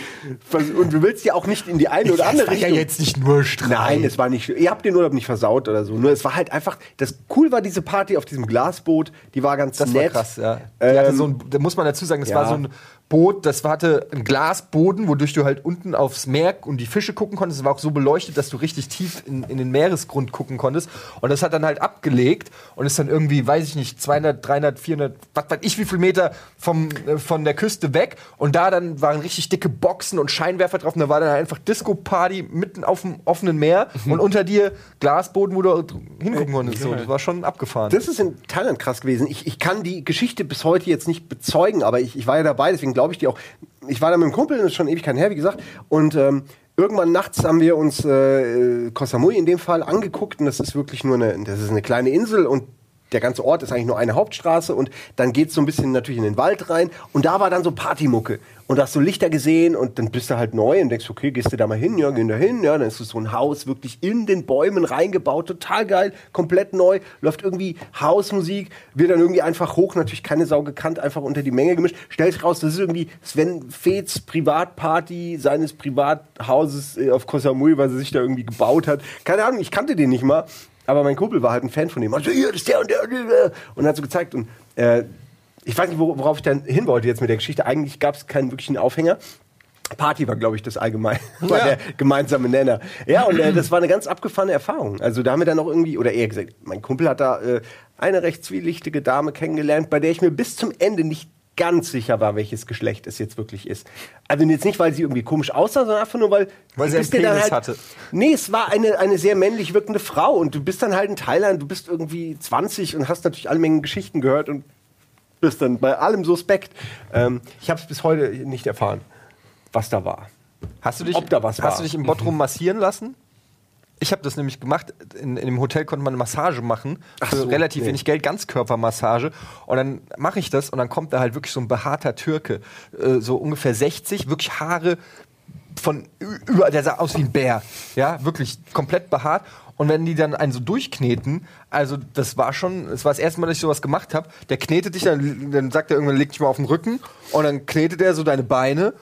Und du willst ja auch nicht in die eine oder andere das war ja Richtung. jetzt nicht nur Streit. Nein, es war nicht. Ihr habt den Urlaub nicht versaut oder so. Nur es war halt einfach. Das cool war diese Party auf diesem Glasboot. Die war ganz Das war nett. krass, ja. Die hatte Ähm, so ein, da muss man dazu sagen, das ja. war so ein Boot, das hatte einen Glasboden, wodurch du halt unten aufs Meer und die Fische gucken konntest. Es war auch so beleuchtet, dass du richtig tief in, in den Meeresgrund gucken konntest. Und das hat dann halt abgelegt und ist dann irgendwie, weiß ich nicht, 200, 300, 400, was weiß ich, wie viel Meter vom, äh, von der Küste weg. Und da dann waren richtig dicke Boxen und Scheinwerfer drauf. Und da war dann einfach Disco-Party mitten auf dem offenen Meer Mhm. und unter dir Glasboden, wo du hingucken konntest. So, das war schon abgefahren. Das ist in Thailand krass gewesen. Ich, ich kann die Geschichte bis heute jetzt nicht bezeugen, aber ich, ich war ja dabei, deswegen glaube ich die auch. Ich war da mit dem Kumpel, das ist schon Ewigkeiten her, wie gesagt. Und ähm, irgendwann nachts haben wir uns äh, Koh Samui in dem Fall angeguckt und das ist wirklich nur eine, das ist eine kleine Insel und der ganze Ort ist eigentlich nur eine Hauptstraße und dann geht's so ein bisschen natürlich in den Wald rein und da war dann so Partymucke und da hast du Lichter gesehen und dann bist du halt neu und denkst, okay, gehst du da mal hin, ja, gehen da hin, ja, dann ist es so ein Haus wirklich in den Bäumen reingebaut, total geil, komplett neu, läuft irgendwie Hausmusik, wird dann irgendwie einfach hoch, natürlich keine Sau gekannt, einfach unter die Menge gemischt, stellt sich raus, das ist irgendwie Sven Feths Privatparty seines Privathauses äh, auf Koh Samui, weil sie sich da irgendwie gebaut hat. Keine Ahnung, ich kannte den nicht mal. Aber mein Kumpel war halt ein Fan von dem. Also, hier, das ist der und der und der. Und hat so gezeigt. Und äh, ich weiß nicht, wo- worauf ich dann hin wollte jetzt mit der Geschichte. Eigentlich gab es keinen wirklichen Aufhänger. Party war, glaube ich, das allgemein, <laughs> war Ja. der gemeinsame Nenner. Ja, und äh, das war eine ganz abgefahrene Erfahrung. Also da haben wir dann auch irgendwie, oder eher gesagt, mein Kumpel hat da äh, eine recht zwielichtige Dame kennengelernt, bei der ich mir bis zum Ende nicht ganz sicher war, welches Geschlecht es jetzt wirklich ist. Also jetzt nicht, weil sie irgendwie komisch aussah, sondern einfach nur, weil... Weil sie einen Penis halt, hatte. Nee, es war eine, eine sehr männlich wirkende Frau und du bist dann halt in Thailand, du bist irgendwie 20 und hast natürlich alle Mengen Geschichten gehört und bist dann bei allem suspekt. Ähm, ich habe es bis heute nicht erfahren, was da war. Hast du dich, Ob da was hast war. du dich im Bottrum massieren lassen? Ich habe das nämlich gemacht. In, in dem Hotel konnte man eine Massage machen. für so, relativ nee. wenig Geld, Ganzkörpermassage. Und dann mache ich das und dann kommt da halt wirklich so ein behaarter Türke. Äh, so ungefähr 60, wirklich Haare von über, der sah aus wie ein Bär. Ja, wirklich komplett behaart. Und wenn die dann einen so durchkneten, also das war schon, es war das erste Mal, dass ich sowas gemacht habe, der knetet dich, dann, dann sagt er irgendwann, leg dich mal auf den Rücken und dann knetet er so deine Beine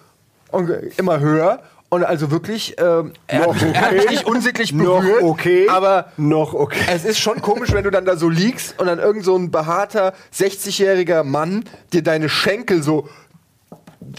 und immer höher. Und also wirklich, ähm, er, Noch hat, er hat okay. mich nicht unsittlich Noch berührt, okay. aber Noch okay. es ist schon komisch, wenn du dann da so liegst und dann irgend so ein behaarter 60-jähriger Mann dir deine Schenkel so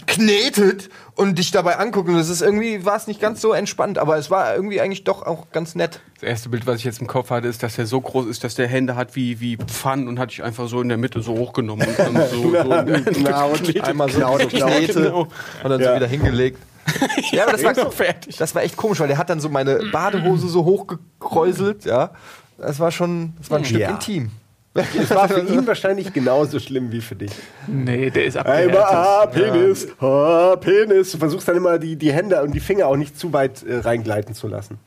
knetet und dich dabei anguckt. Und das ist irgendwie, war es nicht ganz so entspannt, aber es war irgendwie eigentlich doch auch ganz nett. Das erste Bild, was ich jetzt im Kopf hatte, ist, dass er so groß ist, dass der Hände hat wie, wie Pfannen und hat dich einfach so in der Mitte so hochgenommen. Und dann so, <laughs> so <laughs> Na, und Einmal so Genau, genau. Knete Genau. und dann Ja. so wieder hingelegt. <laughs> Ja, aber das war, Genau, fertig. das war echt komisch, weil der hat dann so meine Badehose so hochgekräuselt, ja. Das war schon, das war ein Stück Ja. intim. Es war für <laughs> ihn wahrscheinlich genauso schlimm wie für dich. Nee, der ist Einmal, abgehärtet. ah, Penis, ah, Penis. Du versuchst dann immer die, die Hände und die Finger auch nicht zu weit äh, reingleiten zu lassen.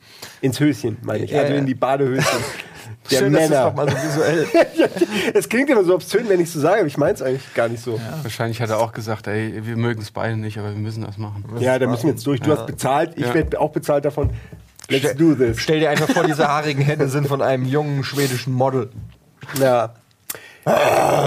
Ins Höschen, meine ich. Ja, also ja. in die Badehöschen <laughs> der Schön, dass Männer. mal so visuell. <laughs> Es klingt immer so obszön, wenn ich so sage, aber ich meine es eigentlich gar nicht so. Wahrscheinlich hat er auch gesagt, ey, wir mögen es beide nicht, aber wir müssen das machen. Ja, da müssen wir jetzt durch. Du hast bezahlt, ich Ja. werde auch bezahlt davon. Let's do this. Stell dir einfach vor, diese haarigen Hände sind von einem jungen schwedischen Model. Ja.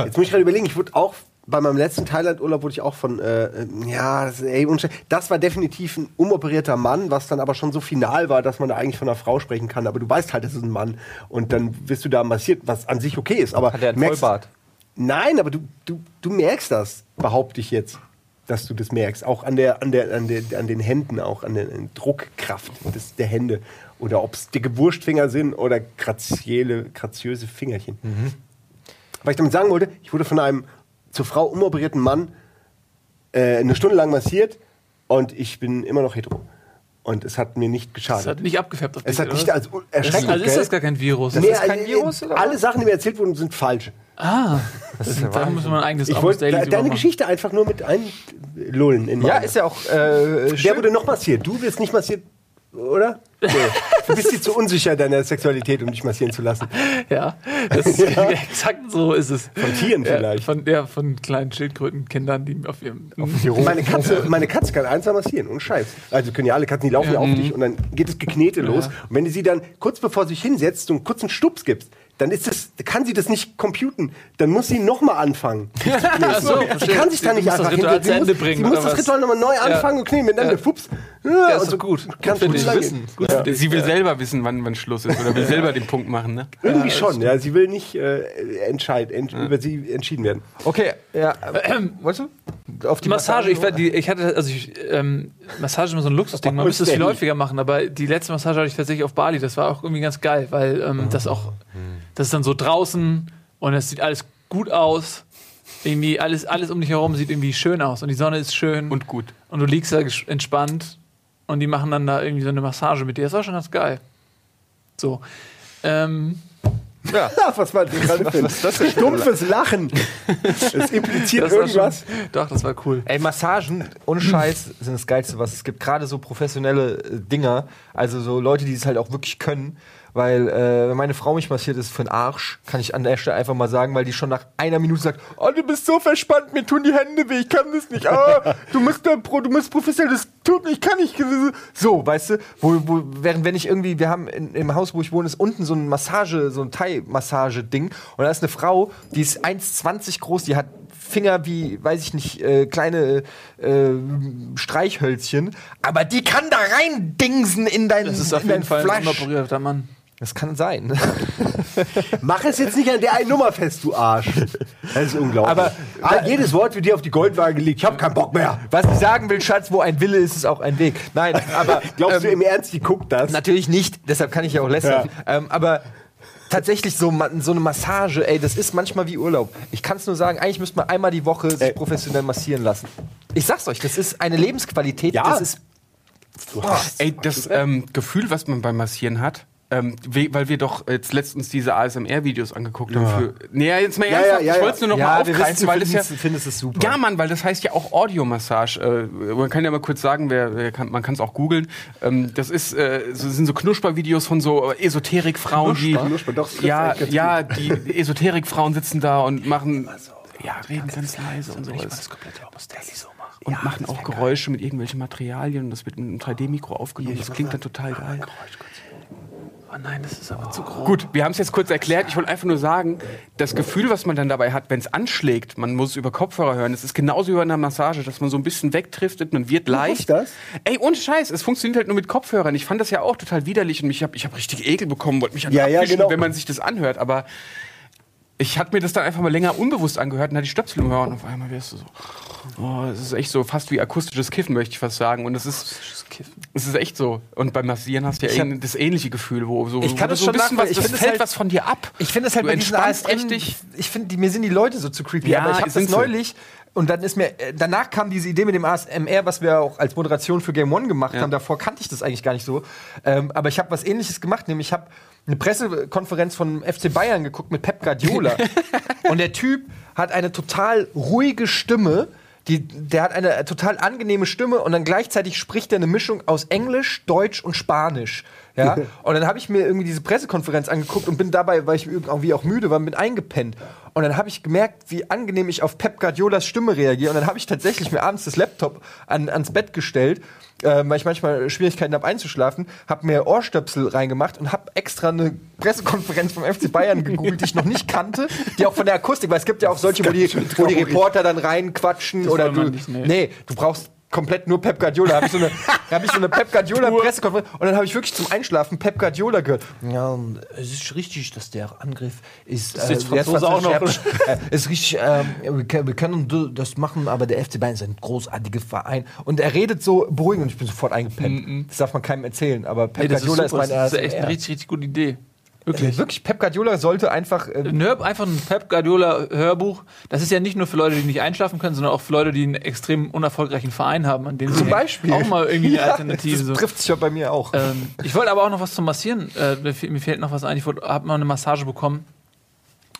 Jetzt muss ich gerade überlegen, ich wurde auch bei meinem letzten Thailand-Urlaub wurde ich auch von, äh, ja, das, ey, das war definitiv ein umoperierter Mann, was dann aber schon so final war, dass man da eigentlich von einer Frau sprechen kann. Aber du weißt halt, das ist ein Mann. Und dann wirst du da massiert, was an sich okay ist. Aber Hat er einen merkst- Vollbart? Nein, aber du, du, du merkst das, behaupte ich jetzt, dass du das merkst. Auch an, der, an, der, an, der, an den Händen, auch an der Druckkraft des, der Hände. Oder ob es dicke Wurstfinger sind oder graziöse Fingerchen. Was ich damit sagen wollte, ich wurde von einem zur Frau umoperierten Mann äh, eine Stunde lang massiert und ich bin immer noch hetero. Und es hat mir nicht Das geschadet. hat nicht abgefärbt auf es dich, hat oder nicht als Das erschreckend. ist, also ist das gar kein Virus. Nee, ist kein Virus, oder Alle was? Sachen, die mir erzählt wurden, sind falsch. Ah, Das ist ja da muss man ein eigenes Ich wollte deine machen. Geschichte einfach nur mit einlullen. In Ja, ist ja auch äh, Der schön. wurde noch massiert. Du wirst nicht massiert, oder? Nee. Du bist dir zu unsicher deiner Sexualität, um dich massieren zu lassen. Ja, das <laughs> ist exakt so ist es. Von Tieren Ja, vielleicht. von, ja, von kleinen Schildkrötenkindern, die auf ihrem. Meine Katze, meine Katze kann eins massieren und Scheiß. Also können ja alle Katzen, die laufen ja, auf dich und dann geht das Geknete los. Und wenn du sie dann kurz bevor sie sich hinsetzt, so einen kurzen Stups gibst, dann ist das, kann sie das nicht computen. Dann muss sie nochmal anfangen. <laughs> So, sie kann sich da nicht einfach zu Sie Ende muss, bringen, sie muss das? Ritual nochmal neu anfangen und knien, wenn dann Ja. der Fups. Ja, Ja, ist und doch gut. Kann Gut gut wissen. Gut dich. Sie will selber wissen, wann, wann Schluss ist oder will selber den Punkt machen, ne? Irgendwie schon, ja. Sie will nicht äh, entscheid, ent, über sie entschieden werden. Okay, ja. Äh, wolltest du? Auf Die Massage, ich, war- die, ich hatte, also ich, ähm, Massage ist immer so ein Luxusding. Man Und müsste es viel häufiger machen, aber die letzte Massage hatte ich tatsächlich auf Bali. Das war auch irgendwie ganz geil, weil ähm, das auch, das ist dann so draußen und es sieht alles gut aus. Irgendwie alles, alles um dich herum sieht irgendwie schön aus und die Sonne ist schön Und gut. und du liegst da entspannt und die machen dann da irgendwie so eine Massage mit dir. Das war schon ganz geil. So. Ähm, Ja. <laughs> Was war das gerade für ein stumpfes Lachen? Es impliziert das irgendwas. Schon, doch, das war cool. Ey, Massagen, ohne Scheiß, sind das Geilste, was es gibt. Gerade so professionelle äh, Dinger, also so Leute, die es halt auch wirklich können. Weil, äh, wenn meine Frau mich massiert, ist es für den Arsch, kann ich an der Stelle einfach mal sagen, weil die schon nach einer Minute sagt, oh, du bist so verspannt, mir tun die Hände weh, ich kann das nicht. Ah, du musst da, pro, du musst professionell, das tut nicht, ich kann nicht. So, weißt du, wo, wo, während wenn ich irgendwie, wir haben in, im Haus, wo ich wohne, ist unten so ein Massage, so ein Thai-Massage-Ding und da ist eine Frau, die ist 1,20 groß, die hat Finger wie, weiß ich nicht, äh, kleine äh, Streichhölzchen, aber die kann da rein dingsen in dein, Das ist auf in jeden Fall ein Fleisch. unoperierter Mann. Das kann sein. <laughs> Mach es jetzt nicht an der einen Nummer fest, du Arsch. Das ist unglaublich. Aber- ah, jedes Wort wird dir auf die Goldwaage gelegt. Ich hab keinen Bock mehr. Was ich sagen will, Schatz, wo ein Wille ist, ist auch ein Weg. Nein, aber <laughs> Glaubst du ähm, im Ernst, die guckt das? natürlich nicht, deshalb kann ich ja auch lästern. Ähm, aber tatsächlich so, so eine Massage, ey, das ist manchmal wie Urlaub. Ich kann es nur sagen, eigentlich müsste man einmal die Woche sich Ey. professionell massieren lassen. Ich sag's euch, das ist eine Lebensqualität, Ja. das ist Du hast Ey, das ähm, Gefühl, was man beim Massieren hat, Ähm, we- weil wir doch jetzt letztens diese ASMR-Videos angeguckt haben. Für, nee, jetzt mal Ja, ernsthaft, ja, ja, ich wollte es nur noch mal aufgreifen, weil das ja... findest, es super. Ja, Mann, weil das heißt ja auch Audiomassage. Äh, man kann ja mal kurz sagen, wer, wer kann, man kann es auch googeln. Ähm, das ist, äh, so, sind so Knuspervideos von so Esoterikfrauen, die. Knusper, doch, das ja, ganz ja, die Esoterikfrauen sitzen da und machen. Ja, reden ganz leise und sowas. Und machen auch Geräusche mit irgendwelchen Materialien und das wird mit einem 3D-Mikro aufgenommen. Das klingt dann total geil. Oh nein, das ist aber zu groß. Gut, wir haben es jetzt kurz erklärt. Ich wollte einfach nur sagen, das Gefühl, was man dann dabei hat, wenn es anschlägt, man muss es über Kopfhörer hören. Es ist genauso wie bei einer Massage, dass man so ein bisschen wegdriftet, man wird leicht. das? Ey, ohne Scheiß, es funktioniert halt nur mit Kopfhörern. Ich fand das ja auch total widerlich und ich habe ich hab richtig Ekel bekommen, wollte mich an Ja, ja, genau. wenn man sich das anhört. Aber ich hatte mir das dann einfach mal länger unbewusst angehört und hatte die Stöpsel im Ohr und auf einmal wirst du so. Oh, es ist echt so fast wie akustisches Kiffen, möchte ich fast sagen. Und es ist, es ist echt so. Und beim Massieren hast du ja hab- das ähnliche Gefühl, wo so, Ich kann wo das so ein schon bisschen was, ich das fällt halt- was von dir ab. Ich finde es halt Du bei diesen ASM, richtig. Ich finde, die- mir sind die Leute so zu creepy. Ja, aber ich habe das neulich und dann ist mir äh, danach kam diese Idee mit dem ASMR, was wir auch als Moderation für Game One gemacht Ja. haben. Davor kannte ich das eigentlich gar nicht so. Ähm, aber ich habe was Ähnliches gemacht, nämlich ich habe eine Pressekonferenz von FC Bayern geguckt mit Pep Guardiola <laughs> und der Typ hat eine total ruhige Stimme. Die, der hat eine total angenehme Stimme und dann gleichzeitig spricht er eine Mischung aus Englisch, Deutsch und Spanisch. Ja? <laughs> und dann habe ich mir irgendwie diese Pressekonferenz angeguckt und bin dabei, weil ich irgendwie auch müde war, bin eingepennt. Und dann habe ich gemerkt, wie angenehm ich auf Pep Guardiolas Stimme reagiere. Und dann habe ich tatsächlich mir abends das Laptop an, ans Bett gestellt, äh, weil ich manchmal Schwierigkeiten habe einzuschlafen, habe mir Ohrstöpsel reingemacht und habe extra eine Pressekonferenz vom FC Bayern gegoogelt, die ich noch nicht kannte, die auch von der Akustik, weil es gibt ja auch solche, wo die, wo die Reporter dann reinquatschen oder wollen wir du, nicht, nee. nee, du brauchst komplett nur Pep Guardiola. Habe ich so eine, <laughs> hab ich so eine Pep Guardiola Pressekonferenz und dann habe ich wirklich zum Einschlafen Pep Guardiola gehört. Ja, es ist richtig, dass der Angriff ist. Äh, jetzt der ist Franzose auch noch, äh, ist richtig. Ähm, wir, können, das machen, aber der FC Bayern ist ein großartiger Verein und er redet so beruhigend und ich bin sofort eingepennt. Das darf man keinem erzählen, aber Pep Nee, das ist, Guardiola ist, super. mein das ist echt eine richtig, richtig gute Idee. Wirklich. Wirklich, Pep Guardiola sollte einfach. Äh, Hör, einfach ein Pep Guardiola Hörbuch. Das ist ja nicht nur für Leute, die nicht einschlafen können, sondern auch für Leute, die einen extrem unerfolgreichen Verein haben, an dem Zum sie Beispiel. auch mal irgendwie eine <laughs> Ja, Alternative Das so. trifft sich ja bei mir auch. Ähm, ich wollte aber auch noch was zum Massieren. Äh, mir fehlt noch was ein. Ich habe mal eine Massage bekommen.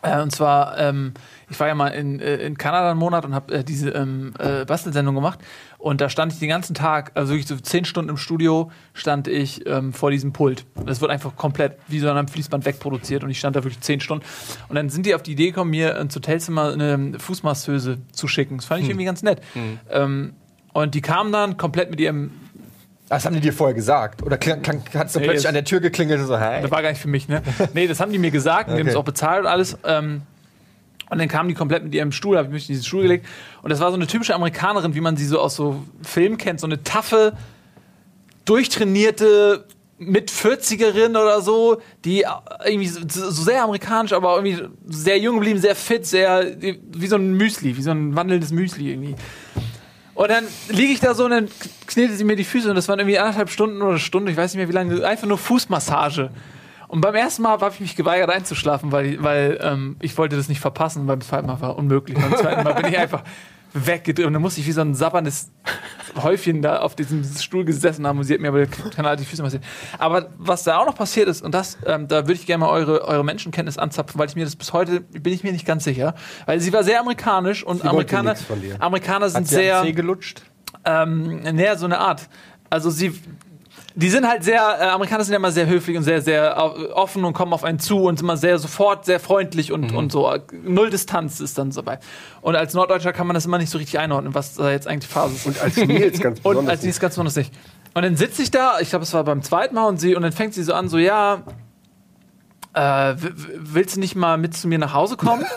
Äh, und zwar, ähm, ich war ja mal in, äh, in Kanada einen Monat und habe äh, diese ähm, äh, Bastelsendung gemacht. Und da stand ich den ganzen Tag, also wirklich so zehn Stunden im Studio, stand ich ähm, vor diesem Pult. Das wird einfach komplett wie so an einem Fließband wegproduziert. Und ich stand da wirklich zehn Stunden. Und dann sind die auf die Idee gekommen, mir ins Hotelzimmer eine Fußmasseuse zu schicken. Das fand ich irgendwie ganz nett. Ähm, und die kamen dann komplett mit ihrem Das haben die dir vorher gesagt? Oder kling- kling- hast du Nee, plötzlich an der Tür geklingelt und so, hey. Das war gar nicht für mich, ne? Nee, das haben die mir gesagt, und die haben Okay. es auch bezahlt und alles. Ähm, und dann kamen die komplett mit ihrem Stuhl, habe ich mich in diesen Stuhl gelegt. Und das war so eine typische Amerikanerin, wie man sie so aus so Filmen kennt, so eine taffe, durchtrainierte mit 40erin oder so, die irgendwie so, sehr amerikanisch, aber irgendwie sehr jung geblieben, sehr fit, sehr wie so ein Müsli, wie so ein wandelndes Müsli irgendwie. Und dann liege ich da so und dann knetet sie mir die Füße und das waren irgendwie anderthalb Stunden oder eine Stunde, ich weiß nicht mehr wie lange, einfach nur Fußmassage. Und beim ersten Mal habe ich mich geweigert einzuschlafen, weil, weil ähm, ich wollte das nicht verpassen. Beim zweiten Mal war unmöglich. Beim zweiten Mal bin ich <laughs> einfach weggedreht und dann musste ich wie so ein sabberndes Häufchen da auf diesem Stuhl gesessen haben und sie hat mir aber kanal die Füße massiert. Aber was da auch noch passiert ist, und das, ähm, da würde ich gerne mal eure, eure Menschenkenntnis anzapfen, weil ich mir das bis heute, bin ich mir nicht ganz sicher, weil sie war sehr amerikanisch und wollte Amerikaner. Amerikaner sind Hat sie sehr... am Zeh gelutscht? Ähm, naja, so eine Art. Also sie. Die sind halt sehr, äh, Amerikaner sind ja immer sehr höflich und sehr, sehr au- offen und kommen auf einen zu und sind immer sehr sofort sehr freundlich und, und so. Null Distanz ist dann so dabei. Und als Norddeutscher kann man das immer nicht so richtig einordnen, was da jetzt eigentlich Phase ist. Und als Nils ganz <laughs> Und besonders. als nächstes ganz besonders nicht. Und dann sitze ich da, ich glaube, es war beim zweiten Mal und sie, und dann fängt sie so an, so, ja, äh, willst du nicht mal mit zu mir nach Hause kommen? <laughs>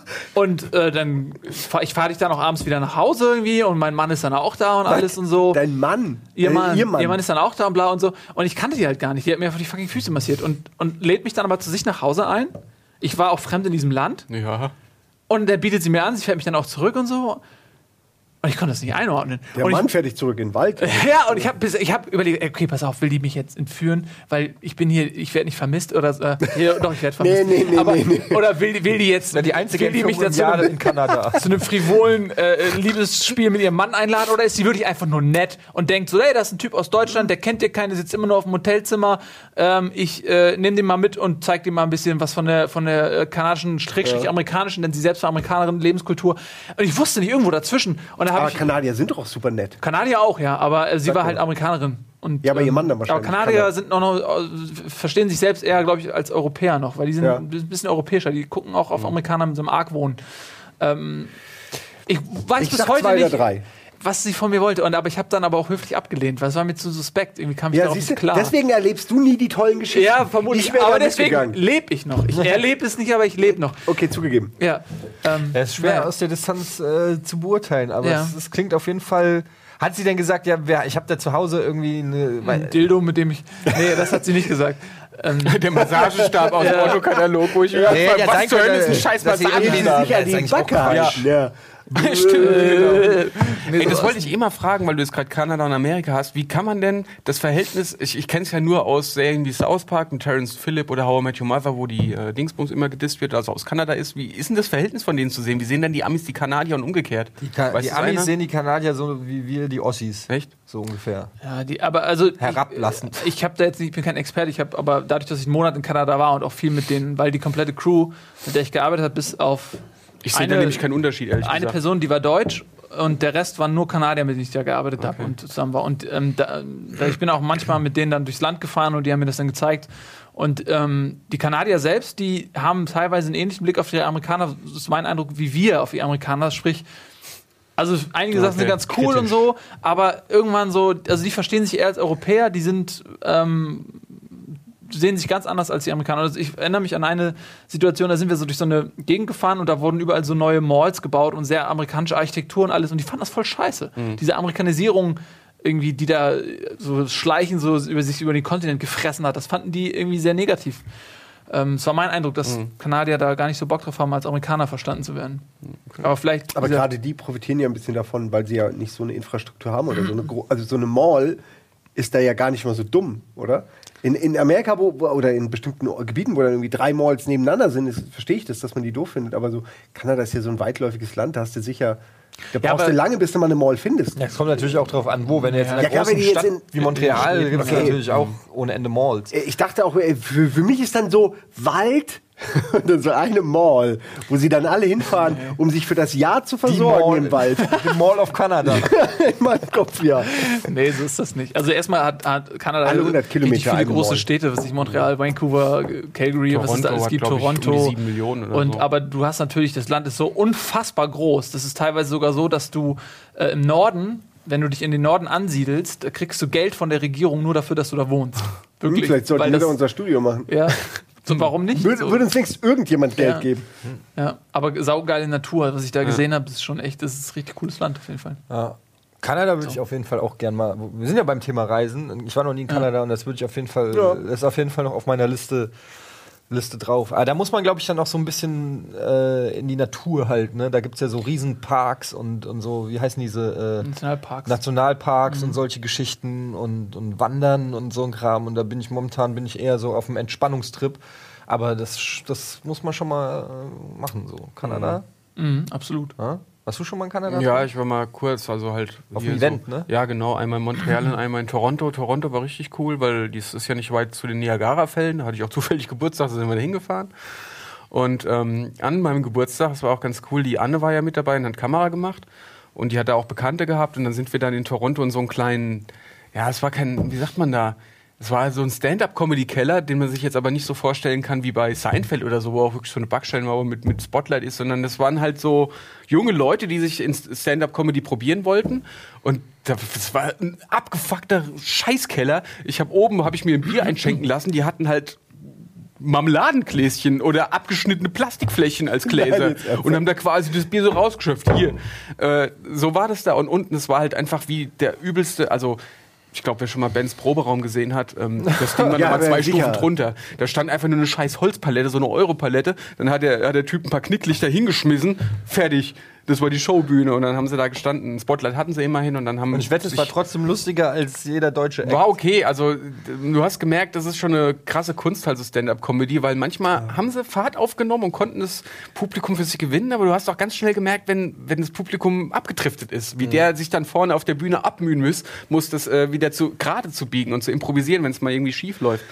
<laughs> und äh, dann, fahr, ich fahre dich dann auch abends wieder nach Hause irgendwie und mein Mann ist dann auch da und alles und so. Dein Mann. Ihr Äh, Mann, ihr Mann. ist dann auch da und bla und so. Und ich kannte die halt gar nicht. Die hat mir einfach die fucking Füße massiert und, und lädt mich dann aber zu sich nach Hause ein. Ich war auch fremd in diesem Land. Ja. Und der bietet sie mir an, sie fährt mich dann auch zurück und so. Und ich konnte das nicht einordnen. Der und Mann ich, fährt dich zurück in den Wald. <laughs> ja, und ich habe ich hab überlegt, okay, pass auf, will die mich jetzt entführen, weil ich bin hier, ich werde nicht vermisst oder äh, <laughs> hier, doch, ich werde vermisst. Nee, nee, nee, aber, nee, nee. Oder will, die- will die jetzt, die einzige will die mich dazu Jahre in Kanada. <laughs> zu einem frivolen äh, Liebesspiel mit ihrem Mann einladen oder ist sie wirklich einfach nur nett und denkt so, hey, das ist ein Typ aus Deutschland, der kennt dir keine, sitzt immer nur auf dem Hotelzimmer, ähm, ich äh, nehme den mal mit und zeig dir mal ein bisschen was von der von der äh, kanadischen, schrägstrich amerikanischen, denn sie selbst war Amerikanerin, Lebenskultur und ich wusste nicht, irgendwo dazwischen und habe Aber ich Kanadier sind doch auch super nett. Kanadier auch, ja, aber äh, sie Sag war mal. halt Amerikanerin. Und, Ja, aber ihr ähm, Mann dann wahrscheinlich. Aber Kanadier sind noch, noch äh, verstehen sich selbst eher, glaube ich, als Europäer noch, weil die sind Ja. ein bisschen europäischer. Die gucken auch Mhm. auf Amerikaner mit so einem Argwohn. Ähm, ich weiß Ich bis sag heute zwei oder nicht, drei. Was sie von mir wollte. Und, aber ich habe dann aber auch höflich abgelehnt, weil es war mir zu suspekt. Irgendwie kam ich Ja, darauf siehst nicht du, klar. deswegen erlebst du nie die tollen Geschichten. ja, vermutlich. Ich aber deswegen lebe ich noch. Ich <laughs> erlebe es nicht, aber ich lebe noch. Okay, zugegeben. Ja. Ähm, Es ist schwer naja. aus der Distanz äh, zu beurteilen, aber Ja. es, es klingt auf jeden Fall. Hat sie denn gesagt, ja, wer, ich habe da zu Hause irgendwie eine. ein Dildo, mit dem ich. Nee, das hat sie nicht gesagt. <laughs> Ähm, Der Massagestab aus dem Ja. Autokatalog, wo ich mir Ja, frage, ja, was zur Hölle ist ein scheiß dass sie Gehen irgendwie Sie da- sich ja, an ist die eigentlich Backe auch Quatsch. <laughs> halten. Ja. Ey, das wollte ich immer fragen, weil du jetzt gerade Kanada und Amerika hast. Wie kann man denn das Verhältnis, ich, ich kenne es ja nur aus Serien wie South Park mit Terrence Phillip oder How I Met Your Mother, wo die äh, Dingsbums immer gedisst wird, also aus Kanada ist. Wie ist denn das Verhältnis von denen zu sehen? Wie sehen denn die Amis die Kanadier und umgekehrt? Die, Ka die Amis einer? sehen die Kanadier so wie wir die Ossis. Echt? So ungefähr. Ja, die, aber also Herablassend. Ich, ich habe da jetzt nicht, ich bin kein Experte, ich habe aber dadurch, dass ich einen Monat in Kanada war und auch viel mit denen, weil die komplette Crew, mit der ich gearbeitet habe, bis auf Ich sehe da Eine- nämlich keinen Unterschied, ehrlich eine gesagt. Person, die war deutsch und der Rest waren nur Kanadier, mit denen ich da gearbeitet habe und zusammen war. Und ähm, da, da, ich bin auch manchmal mit denen dann durchs Land gefahren und die haben mir das dann gezeigt. Und ähm, die Kanadier selbst, die haben teilweise einen ähnlichen Blick auf die Amerikaner, das ist mein Eindruck, wie wir auf die Amerikaner, sprich, also einige Sachen sind Okay, ganz cool und kritisch. so, aber irgendwann so, also die verstehen sich eher als Europäer, die sind ähm, sehen sich ganz anders als die Amerikaner. Also ich erinnere mich an eine Situation, da sind wir so durch so eine Gegend gefahren und da wurden überall so neue Malls gebaut und sehr amerikanische Architektur und alles und die fanden das voll scheiße. Diese Amerikanisierung irgendwie, die da so schleichen, so über sich über den Kontinent gefressen hat, das fanden die irgendwie sehr negativ. Ähm, es war mein Eindruck, dass Kanadier da gar nicht so Bock drauf haben, als Amerikaner verstanden zu werden. Aber vielleicht. Aber gerade die profitieren ja ein bisschen davon, weil sie ja nicht so eine Infrastruktur haben oder so eine also so eine Mall ist da ja gar nicht mal so dumm, oder? In, in Amerika wo, oder in bestimmten Gebieten, wo dann irgendwie drei Malls nebeneinander sind, verstehe ich das, dass man die doof findet. Aber so Kanada ist ja so ein weitläufiges Land, da hast du sicher, da Ja, brauchst aber- du lange, bis du mal eine Mall findest. Ja, es kommt natürlich auch drauf an, wo. Wenn du jetzt in einer Ja, klar, großen jetzt Stadt in- wie Montreal gibt es Okay. natürlich auch ohne Ende Malls. Äh, Ich dachte auch, ey, für, für mich ist dann so Wald <laughs> und dann so eine Mall, wo sie dann alle hinfahren, um sich für das Jahr zu versorgen im Wald. <laughs> Die Mall of Canada. <laughs> in meinem Kopf, ja. Nee, so ist das nicht. Also erstmal hat, hat Kanada Alle 100 richtig Kilometer viele eine große Mall. Städte, was ich Montreal, Vancouver, Calgary, was es da Toronto alles hat, gibt, um Toronto. die sieben Millionen oder und so. aber du hast natürlich, das Land ist so unfassbar groß. Das ist teilweise sogar so, dass du äh, im Norden, wenn du dich in den Norden ansiedelst, da kriegst du Geld von der Regierung nur dafür, dass du da wohnst. Wirklich. Hm, Vielleicht sollten Weil wir da das- unser Studio machen. Ja. <laughs> So, warum nicht? Würde, so, würde uns längst irgendjemand Geld Ja. geben. ja. Aber saugeile Natur, was ich da gesehen habe, ist schon echt, das ist ein richtig cooles Land auf jeden Fall. Ja. Kanada würde ich auf jeden Fall auch gern mal. Wir sind ja beim Thema Reisen. Ich war noch nie in Kanada und das würde ich auf jeden Fall. Ja. Das ist auf jeden Fall noch auf meiner Liste. Liste drauf. Aber da muss man, glaube ich, dann auch so ein bisschen äh, in die Natur halt. Ne? Da gibt es ja so Riesenparks und, und so, wie heißen diese äh, Nationalparks. Nationalparks Mhm. und solche Geschichten und, und Wandern und so ein Kram. Und da bin ich momentan bin ich eher so auf dem Entspannungstrip. Aber das, das muss man schon mal äh, machen, so. Kanada? Mhm, absolut. Ja? Warst du schon mal in Kanada? Ja, ich war mal kurz, also halt. Auf dem Event, so, ne? Ja, genau. Einmal in Montreal und einmal in Toronto. Toronto war richtig cool, weil dies ist ja nicht weit zu den Niagara-Fällen. Da hatte ich auch <laughs> zufällig Geburtstag, da sind wir da hingefahren. Und ähm, an meinem Geburtstag, das war auch ganz cool, die Anne war ja mit dabei und hat Kamera gemacht. Und die hat da auch Bekannte gehabt. Und dann sind wir dann in Toronto in so einen kleinen, ja, es war kein, wie sagt man da? Es war so ein Stand-up-Comedy-Keller, den man sich jetzt aber nicht so vorstellen kann wie bei Seinfeld oder so, wo auch wirklich so eine Backsteinmauer mit, mit Spotlight ist, sondern das waren halt so junge Leute, die sich in Stand-up-Comedy probieren wollten. Und da- das war ein abgefuckter Scheißkeller. Ich habe oben, habe ich mir ein Bier einschenken lassen, die hatten halt Marmeladengläschen oder abgeschnittene Plastikflächen als Gläser ernsthaft? und haben da quasi das Bier so rausgeschöpft. Hier. Äh, so war das da. Und unten, es war halt einfach wie der übelste, also ich glaube, wer schon mal Bens Proberaum gesehen hat, ähm, <laughs> das Ding war Ja, nochmal zwei sicher. Stufen drunter. Da stand einfach nur eine scheiß Holzpalette, so eine Europalette. Dann hat der, hat der Typ ein paar Knicklichter hingeschmissen, fertig. Das war die Showbühne und dann haben sie da gestanden. Ein Spotlight hatten sie immerhin und dann haben Und ich wette, es war trotzdem lustiger als jeder deutsche Act. war okay, also du hast gemerkt, das ist schon eine krasse Kunst, also Stand-up-Comedy, weil manchmal haben sie Fahrt aufgenommen und konnten das Publikum für sich gewinnen, aber du hast auch ganz schnell gemerkt, wenn, wenn das Publikum abgetriftet ist, wie der sich dann vorne auf der Bühne abmühen muss, muss das äh, wieder zu gerade zu biegen und zu improvisieren, wenn es mal irgendwie schief läuft.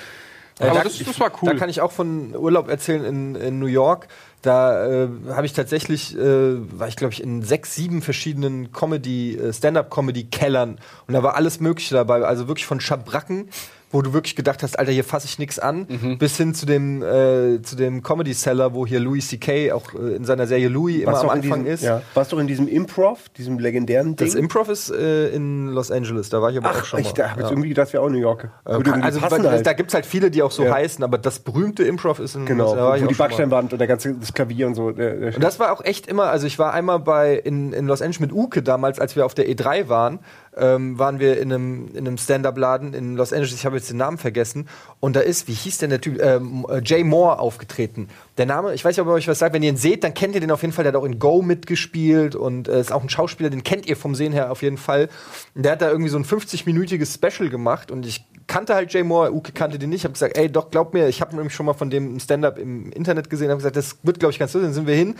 Aber da- das, das war cool. Da kann ich auch von Urlaub erzählen in, in New York. Da äh, habe ich tatsächlich, äh, war ich glaube ich in sechs, sieben verschiedenen Comedy, äh, Stand-up-Comedy-Kellern und da war alles Mögliche dabei. Also wirklich von Schabracken, wo du wirklich gedacht hast, Alter, hier fasse ich nichts an, Mhm. bis hin zu dem äh, zu dem Comedy Seller, wo hier Louis C.K. auch äh, in seiner Serie Louis immer Warst am Anfang diesem, ist. Ja. Warst doch in diesem Improv, diesem legendären Ding? Das Improv ist äh, in Los Angeles, da war ich aber auch Ach, schon ich mal. da hab jetzt Ja. irgendwie gedacht, das wäre auch New York. Äh, also passen weil- halt. da gibt es halt viele, die auch so Ja. heißen, aber das berühmte Improv ist in Genau, da war ich wo auch die schon. Backsteinwand und der ganze das Klavier und so. Der, der Und das war auch echt immer, also ich war einmal bei in, in Los Angeles mit Uke damals, als wir auf der E3 waren, ähm, waren wir in einem, in einem Stand-Up-Laden in Los Angeles, ich habe jetzt den Namen vergessen, und da ist, wie hieß denn der Typ, ähm, äh, Jay Moore aufgetreten. Der Name, ich weiß nicht, ob ihr euch was sagt, wenn ihr ihn seht, dann kennt ihr den auf jeden Fall, der hat auch in Go mitgespielt und äh, ist auch ein Schauspieler, den kennt ihr vom Sehen her auf jeden Fall. Und der hat da irgendwie so ein 50-minütiges Special gemacht. Und ich kannte halt Jay Moore, Uke kannte den nicht, habe gesagt, ey, doch, glaub mir, ich habe nämlich schon mal von dem Stand-Up im Internet gesehen, habe gesagt, das wird, glaube ich, ganz lustig, dann sind wir hin.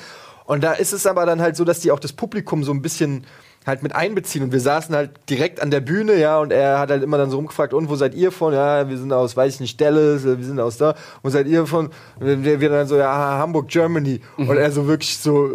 Und da ist es aber dann halt so, dass die auch das Publikum so ein bisschen halt mit einbeziehen. Und wir saßen halt direkt an der Bühne, ja, und er hat halt immer dann so rumgefragt, und wo seid ihr von? Ja, wir sind aus, weiß ich nicht, Dallas, äh, wir sind aus da. Wo seid ihr von? Und wir, wir dann so, ja, Hamburg, Germany. Und er so wirklich so,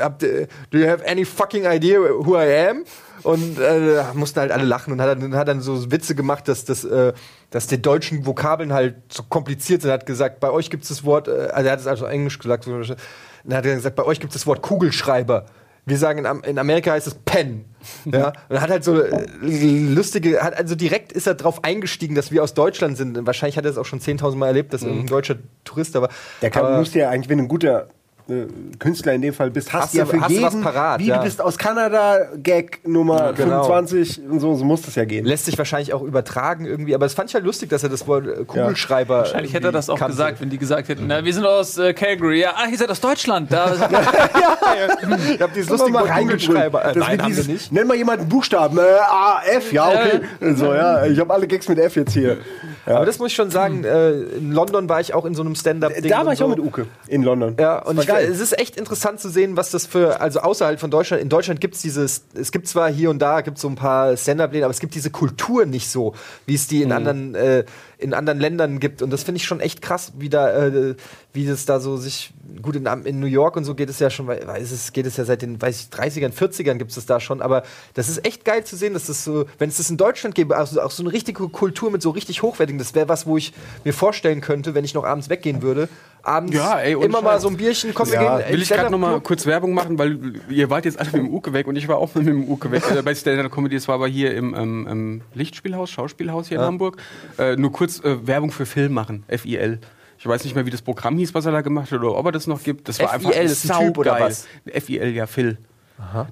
habt do you have any fucking idea who I am? Und äh, mussten halt alle lachen und hat dann, hat dann so Witze gemacht, dass das, äh, dass die deutschen Vokabeln halt so kompliziert sind. Er hat gesagt, bei euch gibt es das Wort, äh, also er hat es also Englisch gesagt, so, dann hat er gesagt, bei euch gibt es das Wort Kugelschreiber. Wir sagen, in, Am in Amerika heißt es Pen. Ja, und hat halt so äh, lustige, hat also direkt ist er drauf eingestiegen, dass wir aus Deutschland sind. Wahrscheinlich hat er es auch schon 10.000 Mal erlebt, dass irgendein deutscher Tourist war. Der kann, Aber- musst ja eigentlich, wenn ein guter äh, Künstler in dem Fall bist, hast, Hast du ja für hast du jeden, was parat, wie ja. du bist aus Kanada, Gag Nummer genau. 25 und so, so muss das ja gehen. lässt sich wahrscheinlich auch übertragen irgendwie, aber es fand ich halt lustig, dass er das Wort äh, Kugelschreiber. Wahrscheinlich hätte er das auch kannte. gesagt, wenn die gesagt hätten, na, wir sind aus äh, Calgary. Ja, ah, ihr seid aus Deutschland. Da, <laughs> <laughs> Ich hab dieses lustige mal Wort Kugelschreiber. Äh, nein, haben dieses, wir nicht. Nenn mal jemanden Buchstaben. Äh, A, F, ja, okay. So, ja, ich habe alle Gags mit F jetzt hier. Ja. Aber das muss ich schon sagen, äh, in London war ich auch in so einem Stand-up-Ding. da war ich so. auch mit Uke in London. Ja, und ich, geil. es ist echt interessant zu sehen, was das für, also außerhalb von Deutschland, in Deutschland gibt es dieses, es gibt zwar hier und da, gibt so ein paar Stand-Up-Läden, aber es gibt diese Kultur nicht so, wie es die in anderen, äh, in anderen Ländern gibt. Und das finde ich schon echt krass, wie da, äh, wie das da so sich, gut, in, in New York und so geht es ja schon, weil es geht es ja seit den, weiß ich, 30ern, 40ern gibt es da schon, aber das ist echt geil zu sehen, dass das so, wenn es das in Deutschland gäbe, also auch so eine richtige Kultur mit so richtig hochwertigen, das wäre was, wo ich mir vorstellen könnte, wenn ich noch abends weggehen würde, abends Ja, ey, immer mal so ein Bierchen, komm, wir Ja. gehen. Will ich gerade Stand-up noch mal Club. kurz Werbung machen, weil ihr wart jetzt alle mit dem Uke weg und ich war auch mit dem Uke weg bei Stand-Up Comedy. Es war aber hier im, ähm, Lichtspielhaus, Schauspielhaus hier in Hamburg. Äh, nur kurz äh, Werbung für Film machen, FIL. Ich weiß nicht mehr, wie das Programm hieß, was er da gemacht hat oder ob er das noch gibt. Das war FIL einfach ist ein Typ oder was? FIL, ja, Phil.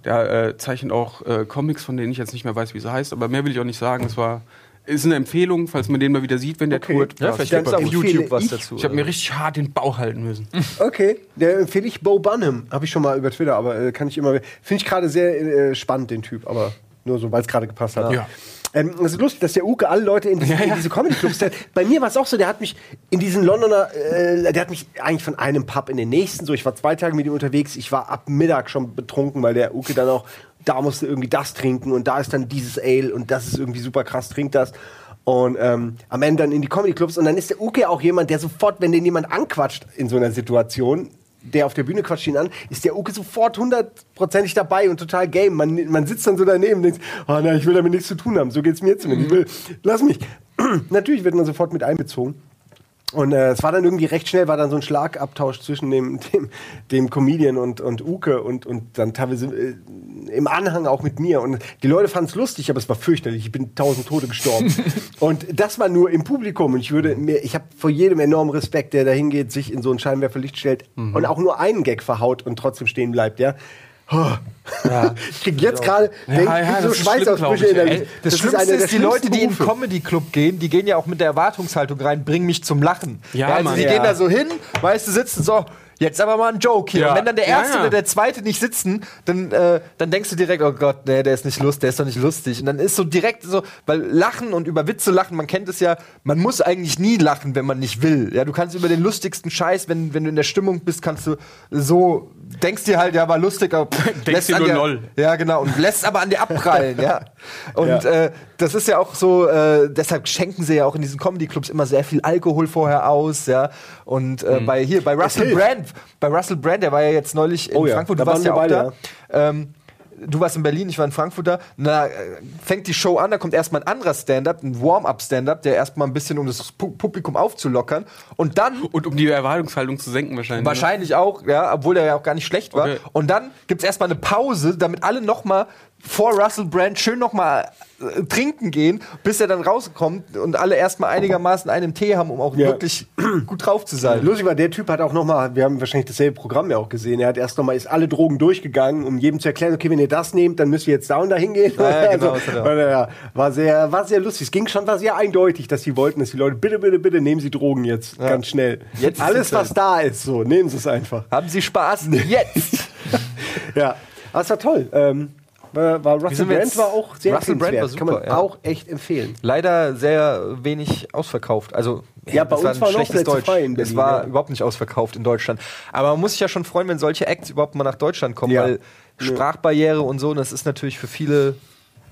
Der äh, zeichnet auch äh, Comics, von denen ich jetzt nicht mehr weiß, wie sie heißt, aber mehr will ich auch nicht sagen. Es war ist eine Empfehlung, falls man den mal wieder sieht, wenn der Okay. tourt. Ja, vielleicht gibt es auf empfehle YouTube was ich- dazu. ich habe mir richtig hart den Bauch halten müssen. <laughs> Okay, der empfehle ich Bo Burnham. Habe ich schon mal über Twitter, aber äh, kann ich immer. Finde ich gerade sehr äh, spannend, den Typ, aber nur so, weil es gerade gepasst hat. Ja. Ähm, es ist lustig, dass der Uke alle Leute in diese, in diese Comedy-Clubs. der- Bei mir war es auch so, der hat mich in diesen Londoner, äh, der hat mich eigentlich von einem Pub in den nächsten, so ich war zwei Tage mit ihm unterwegs, ich war ab Mittag schon betrunken, weil der Uke dann auch, da musste irgendwie das trinken und da ist dann dieses Ale und das ist irgendwie super krass, trinkt das. Und ähm, am Ende dann in die Comedy-Clubs und dann ist der Uke auch jemand, der sofort, wenn den jemand anquatscht in so einer Situation, der auf der Bühne quatscht ihn an, ist der Uke sofort hundertprozentig dabei und total game. Man, man sitzt dann so daneben und denkt, oh nein, ich will damit nichts zu tun haben. So geht's mir zumindest. Ich will, lass mich. <clears throat> Natürlich wird man sofort mit einbezogen. Und äh, es war dann irgendwie recht schnell, war dann so ein Schlagabtausch zwischen dem, <laughs> dem, dem Comedian und, und Uke und, und dann teilweise äh, im Anhang auch mit mir. Und die Leute fanden es lustig, aber es war fürchterlich. Ich bin tausend Tote gestorben. <laughs> und das war nur im Publikum. Und ich würde mir, ich habe vor jedem enormen Respekt, der da hingeht, sich in so ein Scheinwerferlicht stellt und auch nur einen Gag verhaut und trotzdem stehen bleibt, ja. Oh. ich krieg jetzt gerade Ja, ja, das so Schweißausbrüche in der ey. Das, ist Schlimmste ist, die Leute, die in den Berufe. Comedy-Club gehen, die gehen ja auch mit der Erwartungshaltung rein, bring mich zum Lachen. Ja, also Mann. die Ja. gehen da so hin, weißt du, sitzen so, jetzt aber mal ein Joke hier. Ja. Und wenn dann der Ja, Erste ja. oder der Zweite nicht sitzen, dann, äh, dann denkst du direkt, oh Gott, nee, der ist nicht lustig, der ist doch nicht lustig. Und dann ist so direkt so, weil Lachen und über Witze lachen, man kennt es ja, man muss eigentlich nie lachen, wenn man nicht will. Ja, du kannst über den lustigsten Scheiß, wenn, wenn du in der Stimmung bist, kannst du so, denkst dir halt, ja, war lustig, aber <laughs> lässt dir nur der, Noll. Ja, genau, und lässt aber an dir abprallen, ja. <laughs> Und Ja. Äh, das ist ja auch so, äh, deshalb schenken sie ja auch in diesen Comedy-Clubs immer sehr viel Alkohol vorher aus, ja. Und äh, bei hier, bei Russell. Brand, bei Russell Brand, der war ja jetzt neulich in Oh ja, Frankfurt, da du warst ja auch wir da. Ähm, du warst in Berlin, ich war in Frankfurt da. Na, äh, fängt die Show an, da kommt erstmal ein anderer Stand-up, ein Warm-up-Stand-up, der erstmal ein bisschen, um das Pu Publikum aufzulockern. Und dann Und um die Erwartungshaltung zu senken wahrscheinlich. Wahrscheinlich auch, ja, obwohl der ja auch gar nicht schlecht war. Okay. Und dann gibt's erstmal eine Pause, damit alle noch mal vor Russell Brand schön noch mal äh, trinken gehen, bis er dann rauskommt und alle erstmal einigermaßen einen Tee haben, um auch Ja. wirklich <clears throat> gut drauf zu sein. Lustig war, der Typ hat auch noch mal, wir haben wahrscheinlich dasselbe Programm ja auch gesehen, er hat erst noch mal, ist alle Drogen durchgegangen, um jedem zu erklären, okay, wenn ihr das nehmt, dann müsst ihr jetzt da und da hingehen. Ja, ja, <laughs> genau, das und, ja, war sehr, war sehr lustig. Es ging schon, war sehr eindeutig, dass sie wollten, dass die Leute, bitte, bitte, bitte, nehmen Sie Drogen jetzt, ganz schnell. Jetzt Alles, was da ist, so, nehmen Sie es einfach. Haben Sie Spaß? <laughs> Jetzt! Ja, es war toll. Ähm, war, war Russell Brand war auch sehr Russell Brand war empfehlenswert. Kann man super, ja. auch echt empfehlen. Leider sehr wenig ausverkauft. Also Ja, bei das war uns ein schlechtes Plätze Deutsch. frei in es Berlin, war ja. überhaupt nicht ausverkauft in Deutschland. Aber man muss sich ja schon freuen, wenn solche Acts überhaupt mal nach Deutschland kommen, Ja. weil Sprachbarriere und so, und das ist natürlich für viele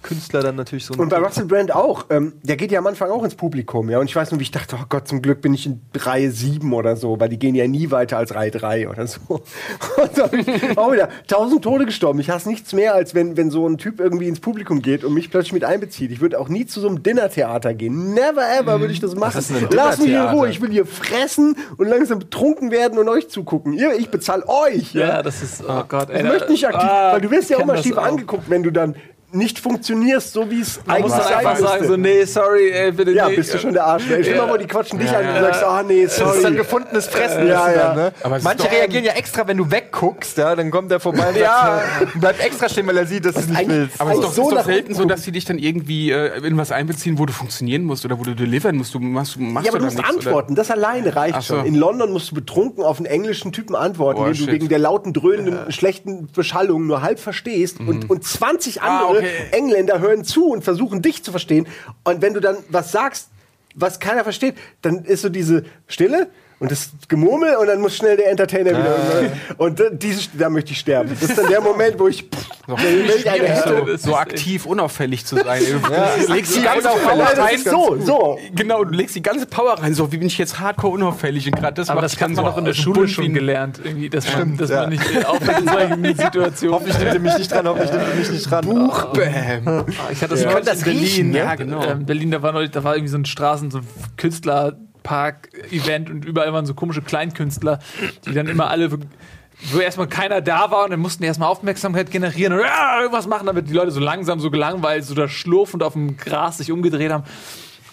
Künstler dann natürlich so ein Und bei Russell Brand auch. Ähm, der geht ja am Anfang auch ins Publikum, ja. Und ich weiß nur, wie ich dachte, oh Gott, zum Glück bin ich in Reihe 7 oder so, weil die gehen ja nie weiter als Reihe 3 oder so. <laughs> Und da bin ich auch wieder tausend Tode gestorben. Ich hasse nichts mehr, als wenn, wenn so ein Typ irgendwie ins Publikum geht und mich plötzlich mit einbezieht. Ich würde auch nie zu so einem Dinnertheater gehen. Never ever würde ich das machen. ein Lass mich in? Ruhe. Ich will hier fressen und langsam betrunken werden und euch zugucken. Ihr, ich bezahle euch. Ja, das ist, oh Gott, ey. Ich möchte nicht aktiv, Ah, weil du wirst ja auch mal das schief auch. angeguckt, wenn du dann nicht funktionierst, so wie es eigentlich muss sein einfach müsste. sagen, so, nee, sorry, ey, bitte ja, nee. bist du schon der Arsch. Stell dir Ja. mal vor, die quatschen dich an und du sagst, ah nee, Das ist dann sorry. gefundenes Fressen. Ja, ja. Dann, ne? Manche reagieren ja extra, wenn du wegguckst, ja, dann kommt der vorbei und, Ja. sagt, bleibt extra stehen, weil er sieht, dass du es nicht willst. Aber es ist doch, so ist doch selten so, dass sie dich dann irgendwie äh, in was einbeziehen, wo du funktionieren musst oder wo du delivern musst. Du machst, machst Ja, aber du musst nichts, oder? antworten. Das alleine reicht so. schon. In London musst du betrunken auf einen englischen Typen antworten, Oh, den du wegen der lauten, dröhnenden, schlechten Beschallung nur halb verstehst. Und, und 20 Ah, andere okay. Engländer hören zu und versuchen dich zu verstehen. Und wenn du dann was sagst, was keiner versteht, dann ist so diese Stille. Und das Gemurmel und dann muss schnell der Entertainer wieder. Und da- diese, da möchte ich sterben. Das ist dann der Moment, wo ich. So, eine hätte. so, so aktiv unauffällig zu sein. Du legst die ganze Power rein. so, so. Genau, du legst die ganze Power rein. So, wie bin ich jetzt hardcore unauffällig? Und gerade das Aber das kann man so doch in der so Schule schon gelernt, irgendwie, dass man, dass ja. man nicht äh, aufhört in solchen <laughs> Situationen. Hoffentlich nimmt ihr mich nicht dran, hoffentlich nimmt ihr mich nicht dran. Buchbäm. Ah, Ich hatte das Ja. in Berlin. riechen, ne? ja, genau. Ähm, Berlin, da war neulich, da war irgendwie so ein Straßen, so ein Künstlerpark-Event und überall waren so komische Kleinkünstler, die dann immer alle, wo erstmal keiner da war und dann mussten die erstmal Aufmerksamkeit generieren und irgendwas machen, damit die Leute so langsam, so gelangweilt, so da schlurfend auf dem Gras sich umgedreht haben.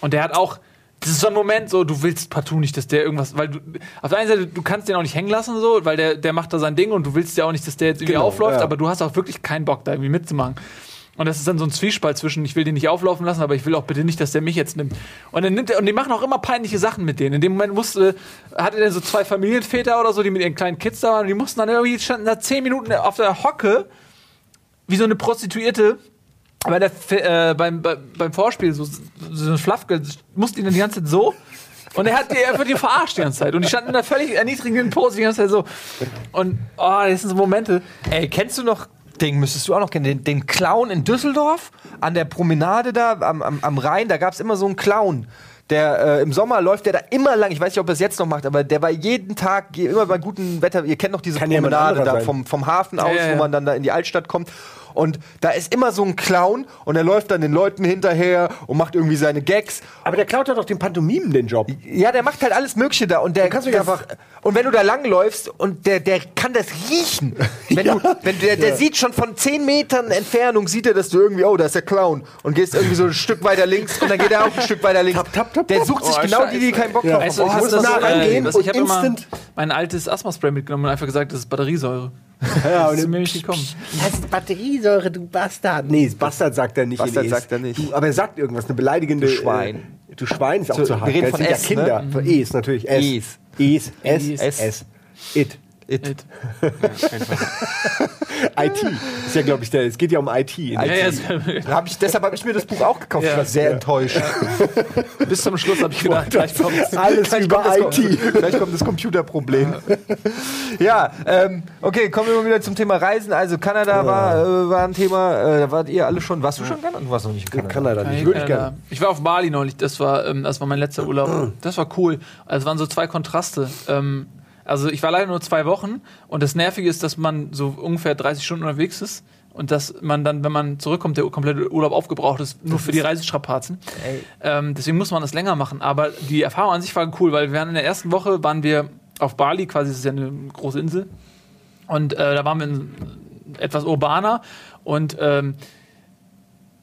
Und der hat auch, das ist so ein Moment, so, du willst partout nicht, dass der irgendwas, weil du, auf der einen Seite, du kannst den auch nicht hängen lassen, so, weil der, der macht da sein Ding und du willst ja auch nicht, dass der jetzt irgendwie Genau, aufläuft, ja. aber du hast auch wirklich keinen Bock, da irgendwie mitzumachen. Und das ist dann so ein Zwiespalt zwischen, ich will den nicht auflaufen lassen, aber ich will auch bitte nicht, dass der mich jetzt nimmt. Und dann nimmt er, und die machen auch immer peinliche Sachen mit denen. In dem Moment musste, hatte der so zwei Familienväter oder so, die mit ihren kleinen Kids da waren, und die mussten dann irgendwie, standen da zehn Minuten auf der Hocke, wie so eine Prostituierte, bei der, äh, beim, bei, beim Vorspiel, so, so ein Fluffgirl, musste ihn dann die ganze Zeit so. Und er hat die, er wird die verarscht die ganze Zeit. Und die standen in einer völlig erniedrigenden Pose die ganze Zeit so. Und, oh, das sind so Momente. Ey, kennst du noch, den müsstest du auch noch kennen, den, den Clown in Düsseldorf? An der Promenade da am, am, am Rhein, da gab es immer so einen Clown. Der äh, im Sommer läuft der da immer lang, ich weiß nicht, ob er es jetzt noch macht, aber der war jeden Tag, immer bei gutem Wetter, ihr kennt noch diese Kann Promenade anderer da sein. vom, vom Hafen aus, Ja, ja, wo ja. man dann da in die Altstadt kommt. Und da ist immer so ein Clown und er läuft dann den Leuten hinterher und macht irgendwie seine Gags. Aber der klaut doch den Pantomimen den Job. Ja, der macht halt alles Mögliche da und der kannst du ja das- einfach- und wenn du da langläufst und der der kann das riechen. <laughs> Wenn du, wenn der, der sieht schon von 10 Metern Entfernung sieht er, dass du irgendwie oh, da ist der Clown und gehst irgendwie so ein Stück weiter links und dann geht er auch ein Stück weiter links. Tap, tap, tap, der sucht sich Oh, genau die, die Scheiße. keinen Bock Ja. drauf haben. ich Oh, habe muss das nah so, rangehen äh, was, ich und habe immer mein altes Asthma-Spray mitgenommen und einfach gesagt, das ist Batteriesäure. Ja, Das und ist mir nicht gekommen. Das ist Batteriesäure, du Bastard. Nee, Bastard sagt er nicht. Bastard Es. sagt er nicht. Du, aber er sagt irgendwas, eine beleidigende. Du Schwein. Äh, du Schwein ist auch So, zu wir hart. reden Das von sind S, ja Kinder. ne? Von Es natürlich. S. Es. Es. S. Es. S. It. It. <laughs> It. IT. Ist ja, glaube ich, der, es geht ja um IT. Ja, ja, Da hab ich, deshalb habe ich mir das Buch auch gekauft. Ja. Ich war sehr enttäuscht. bis zum Schluss habe ich gedacht, gleich kommt's. Alles Gleich über kommt das, IT. Gleich kommt das Computerproblem. ja, ähm, okay, kommen wir mal wieder zum Thema Reisen. Also Kanada war, äh, war ein Thema. Äh, da wart ihr alle schon. Warst du schon in Kanada? Du warst noch nicht in Kanada. Kanada nicht. Würde ich gerne. Ich war auf Bali neulich, das war, ähm, das war mein letzter Urlaub. <clears throat> Das war cool. Also es waren so zwei Kontraste. Ähm, also ich war leider nur zwei Wochen und das Nervige ist, dass man so ungefähr 30 Stunden unterwegs ist und dass man dann, wenn man zurückkommt, der komplette Urlaub aufgebraucht ist, nur für die Reisestrapazen. Ähm, deswegen muss man das länger machen. Aber die Erfahrung an sich war cool, weil wir in der ersten Woche waren wir auf Bali, quasi das ist ja eine große Insel. Und äh, da waren wir in, etwas urbaner und ähm,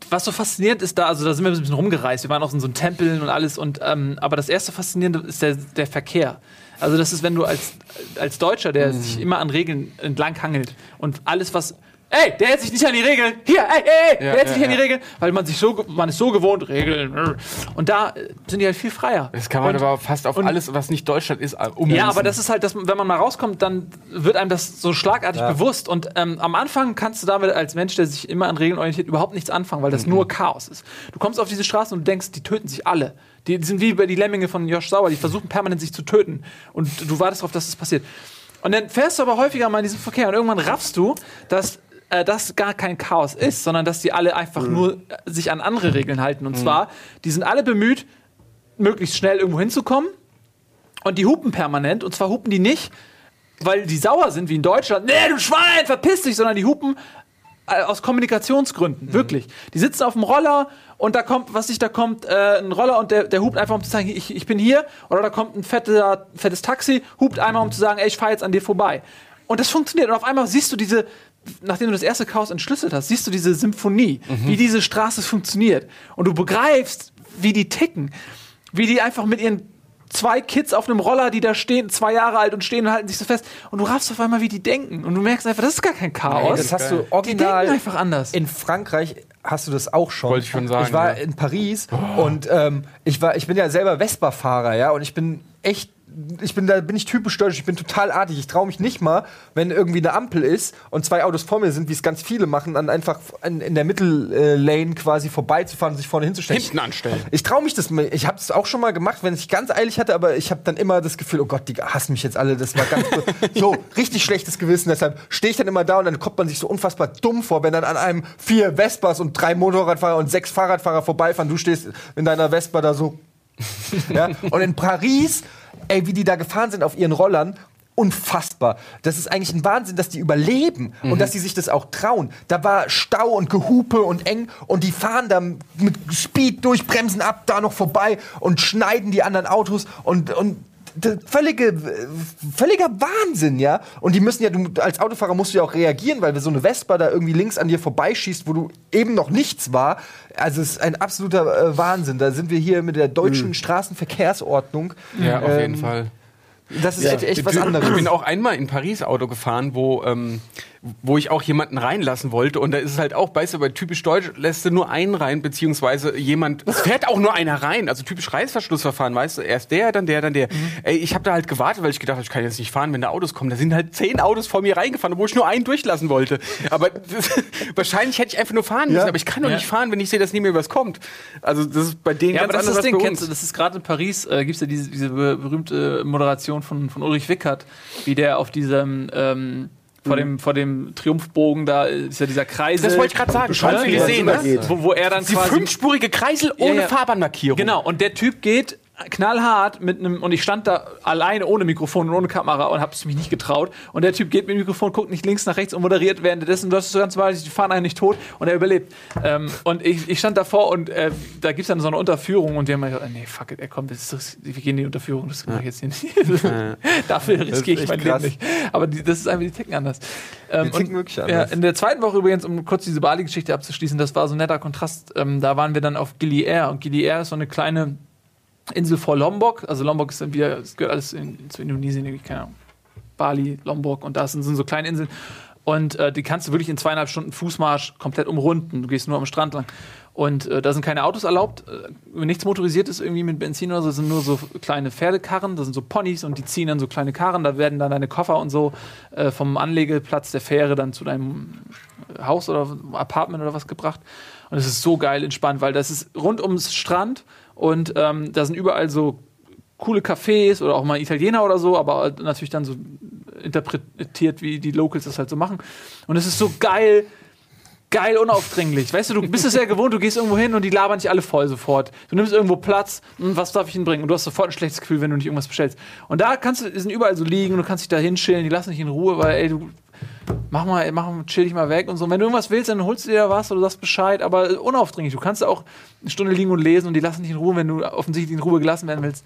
was so faszinierend ist da, also da sind wir ein bisschen rumgereist, wir waren auch in so Tempeln und alles, und ähm, aber das erste Faszinierende ist der, der Verkehr. Also das ist, wenn du als, als Deutscher, der Mhm. sich immer an Regeln entlang hangelt und alles, was Ey, der hält sich nicht an die Regeln. Hier, ey, ey, ey, Ja, der hält sich ja, nicht an die ja. Regeln, weil man sich so, man ist so gewohnt, Regeln. Und da sind die halt viel freier. Das kann man und, aber fast auf und- alles, was nicht Deutschland ist, äh, ummünzen. ja, aber das ist halt, dass, wenn man mal rauskommt, dann wird einem das so schlagartig bewusst. Und ähm, am Anfang kannst du damit als Mensch, der sich immer an Regeln orientiert, überhaupt nichts anfangen, weil das nur Chaos ist. Du kommst auf diese Straße und du denkst, die töten sich alle. Die, sind wie bei die Lemminge von Josh Sauer, die versuchen permanent sich zu töten. Und du wartest darauf, dass das passiert. Und dann fährst du aber häufiger mal in diesem Verkehr und irgendwann raffst du, dass äh, das gar kein Chaos ist, sondern dass die alle einfach nur äh, sich an andere Regeln halten. Und zwar, die sind alle bemüht, möglichst schnell irgendwo hinzukommen und die hupen permanent. Und zwar hupen die nicht, weil die sauer sind wie in Deutschland. Nee, du Schwein, verpiss dich, sondern die hupen äh, aus Kommunikationsgründen, wirklich. Die sitzen auf dem Roller und da kommt, was nicht, da kommt äh, ein Roller und der, der hupt einfach, um zu sagen, ich, ich bin hier. Oder da kommt ein fetter, fettes Taxi, hupt einmal, um zu sagen, ey, ich fahre jetzt an dir vorbei. Und das funktioniert. Und auf einmal siehst du diese, nachdem du das erste Chaos entschlüsselt hast, siehst du diese Symphonie, wie diese Straße funktioniert. Und du begreifst, wie die ticken. Wie die einfach mit ihren zwei Kids auf einem Roller, die da stehen, zwei Jahre alt und stehen und halten sich so fest. Und du raffst auf einmal, wie die denken. Und du merkst einfach, das ist gar kein Chaos. das hast du die original denken einfach anders. In Frankreich hast du das auch schon. Wollte ich schon sagen, Ich war ja. in Paris und ähm, ich war, ich bin ja selber Vespa-Fahrer, ja, und ich bin echt. Ich bin da bin ich typisch deutsch, ich bin total artig. Ich traue mich nicht mal, wenn irgendwie eine Ampel ist und zwei Autos vor mir sind, wie es ganz viele machen, dann einfach in, in der Mittellane quasi vorbeizufahren und sich vorne hinzustellen. Hinten anstellen. Ich traue mich das. mal- Ich habe es auch schon mal gemacht, wenn ich ganz eilig hatte, aber ich habe dann immer das Gefühl, oh Gott, die hassen mich jetzt alle. Das war ganz <laughs> so richtig schlechtes Gewissen. Deshalb stehe ich dann immer da und dann kommt man sich so unfassbar dumm vor, wenn dann an einem vier Vespas und drei Motorradfahrer und sechs Fahrradfahrer vorbeifahren. Du stehst in deiner Vespa da so. ja? Und in Paris, ey, wie die da gefahren sind auf ihren Rollern. Unfassbar. Das ist eigentlich ein Wahnsinn, dass die überleben und dass sie sich das auch trauen. Da war Stau und Gehupe und eng und die fahren da mit Speed durch, bremsen ab, da noch vorbei und schneiden die anderen Autos und, und völlige, völliger Wahnsinn, ja. Und die müssen ja, du als Autofahrer musst du ja auch reagieren, weil so eine Vespa da irgendwie links an dir vorbeischießt, wo du eben noch nichts war. Also es ist ein absoluter äh, Wahnsinn. Da sind wir hier mit der deutschen Straßenverkehrsordnung. Ja, auf Ähm, jeden Fall. Das ist echt, echt was Ich anderes. bin auch einmal in Paris Auto gefahren, wo, ähm, wo ich auch jemanden reinlassen wollte. Und da ist es halt auch, weißt du, bei typisch deutsch lässt du nur einen rein, beziehungsweise jemand, es fährt auch nur einer rein. Also typisch Reißverschlussverfahren, weißt du, erst der, dann der, dann der. Ey, ich habe da halt gewartet, weil ich gedacht habe, ich kann jetzt nicht fahren, wenn da Autos kommen. Da sind halt zehn Autos vor mir reingefahren, obwohl ich nur einen durchlassen wollte. Aber das, <laughs> wahrscheinlich hätte ich einfach nur fahren müssen, Ja. aber ich kann doch Ja. nicht fahren, wenn ich sehe, dass neben mir was kommt. Also das ist bei denen Ja, ganz aber das ist anders das als Ding, bei kennst du, das ist gerade in Paris, äh, gibt es ja diese, diese be- berühmte Moderation von, von Ulrich Wickert, wie der auf diesem, ähm, vor, dem, vor dem Triumphbogen da ist ja dieser Kreisel. Das wollte ich gerade sagen. Bescheuert, Kannst du wie die der sehen, drüber ne? Wo, wo er dann Die quasi fünfspurige Kreisel ohne Ja, ja. Fahrbahnmarkierung. Genau, und der Typ geht knallhart mit einem und ich stand da alleine ohne Mikrofon und ohne Kamera und hab's mich nicht getraut und der Typ geht mit dem Mikrofon, guckt nicht links nach rechts und moderiert währenddessen, das ist so ganz wahrlich, die fahren eigentlich nicht tot und er überlebt. Ähm, und ich, ich stand davor und äh, da gibt's dann so eine Unterführung und die haben mir gesagt, nee, fuck it, er kommt, das ist, das, wir gehen in die Unterführung, das mache ich jetzt hier nicht. <laughs> Dafür riskiere ich mein krass. Leben nicht. Aber die, das ist einfach, die ticken anders. Ähm, Die ticken wirklich Ja, anders. in der zweiten Woche übrigens, um kurz diese Bali-Geschichte abzuschließen, das war so ein netter Kontrast. Ähm, da waren wir dann auf Gili Air und Gili Air ist so eine kleine Insel vor Lombok. Also Lombok ist dann wieder, es gehört alles in, zu Indonesien, irgendwie, keine Ahnung. Bali, Lombok und da sind, so kleine Inseln. Und äh, die kannst du wirklich in zweieinhalb Stunden Fußmarsch komplett umrunden. Du gehst nur am Strand lang. Und äh, da sind keine Autos erlaubt, äh, nichts motorisiertes irgendwie mit Benzin oder so, es sind nur so kleine Pferdekarren, das sind so Ponys und die ziehen dann so kleine Karren, da werden dann deine Koffer und so äh, vom Anlegeplatz der Fähre dann zu deinem Haus oder Apartment oder was gebracht. Und es ist so geil entspannt, weil das ist rund ums Strand und ähm, da sind überall so coole Cafés oder auch mal Italiener oder so, aber natürlich dann so interpretiert, wie die Locals das halt so machen. Und es ist so geil, geil unaufdringlich. Weißt du, du bist es ja gewohnt, du gehst irgendwo hin und die labern dich alle voll sofort. Du nimmst irgendwo Platz, hm, was darf ich ihnen bringen? Und du hast sofort ein schlechtes Gefühl, wenn du nicht irgendwas bestellst. Und da kannst du, sind überall so liegen du kannst dich da hinschillen, die lassen dich in Ruhe, weil, ey, du mach mal, mach, chill dich mal weg und so. Wenn du irgendwas willst, dann holst du dir was oder du sagst Bescheid, aber unaufdringlich. Du kannst auch eine Stunde liegen und lesen und die lassen dich in Ruhe, wenn du offensichtlich in Ruhe gelassen werden willst.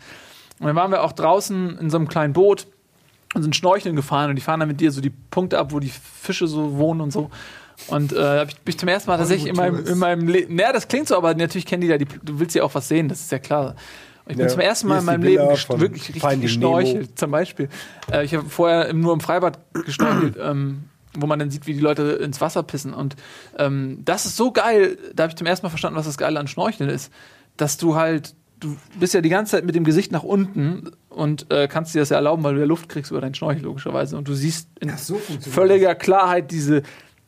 Und dann waren wir auch draußen in so einem kleinen Boot und sind schnorcheln gefahren und die fahren dann mit dir so die Punkte ab, wo die Fische so wohnen und so. Und äh, hab ich bin ich zum ersten Mal tatsächlich in meinem, in meinem Leben. Naja, das klingt so, aber natürlich kennen die da, die, du willst ja auch was sehen, das ist ja klar. Ich bin Ja, zum ersten Mal in meinem Leben wirklich richtig Finding geschnorchelt, zum Beispiel. Äh, ich habe vorher nur im Freibad geschnorchelt, <clears throat> ähm, wo man dann sieht, wie die Leute ins Wasser pissen. Und ähm, das ist so geil, da habe ich zum ersten Mal verstanden, was das Geile an Schnorcheln ist. Dass du halt, du bist ja die ganze Zeit mit dem Gesicht nach unten und äh, kannst dir das ja erlauben, weil du ja Luft kriegst über deinen Schnorchel, logischerweise. Und du siehst in völliger Klarheit diese,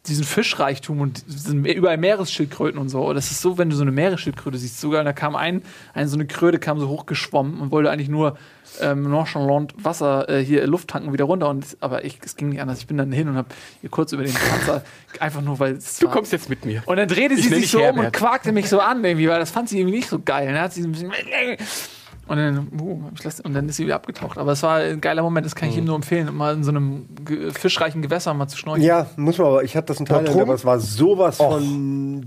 diesen Fischreichtum und sind überall Meeresschildkröten und so. Das ist so, wenn du so eine Meeresschildkröte siehst, sogar da kam ein, ein so eine Kröte kam so hochgeschwommen und wollte eigentlich nur ähm, nonchalant Wasser äh, hier Luft tanken wieder runter. Und, aber ich, es ging nicht anders. Ich bin dann hin und habe ihr kurz über den Panzer <laughs> einfach nur, weil es Du war- kommst jetzt mit mir. und dann drehte sie sich so um und Herbert. quakte mich so an, irgendwie, weil das fand sie irgendwie nicht so geil. Und dann hat sie so ein bisschen. Und dann, uh, und dann ist sie wieder abgetaucht. Aber es war ein geiler Moment, das kann ich ihm nur empfehlen, mal in so einem ge- fischreichen Gewässer mal zu schnorcheln. Ja, muss man aber. Ich hatte das in Thailand, aber es war sowas von.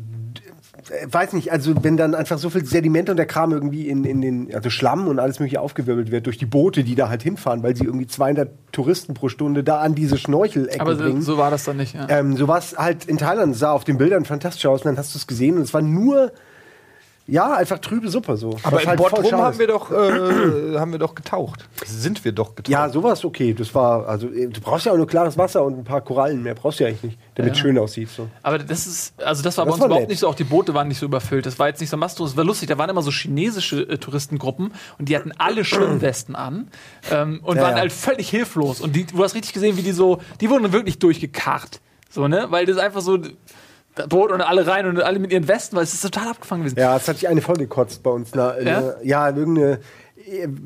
äh, Weiß nicht, also wenn dann einfach so viel Sediment und der Kram irgendwie in, in den, also Schlamm und alles mögliche aufgewirbelt wird durch die Boote, die da halt hinfahren, weil sie irgendwie 200 Touristen pro Stunde da an diese Schnorchelecke Aber so, bringen. so war das dann nicht. Ja. Ähm, so war es halt in Thailand, sah auf den Bildern fantastisch aus und dann hast du es gesehen und es war nur, ja, einfach trübe Suppe so. Aber in halt schade haben wir doch, äh, <clears throat> haben wir doch getaucht. Sind wir doch getaucht. Ja, sowas okay. Das war, also äh, du brauchst ja auch nur klares Wasser und ein paar Korallen mehr. Brauchst du ja eigentlich nicht, damit es schön aussieht. So. Aber das ist, also das war Das bei uns war überhaupt nett. nicht so, auch die Boote waren nicht so überfüllt. Das war jetzt nicht so mastos, es war lustig, da waren immer so chinesische äh, Touristengruppen und die hatten alle Schwimmwesten an ähm, und Ja, waren ja. halt völlig hilflos. Und die, du hast richtig gesehen, wie die so, die wurden wirklich durchgekarrt. So, ne? Weil das einfach so Boot und alle rein und alle mit ihren Westen, weil es ist total abgefangen gewesen. Ja, es hat sich eine voll gekotzt bei uns. Na, Ja? ja? ja, irgendeine.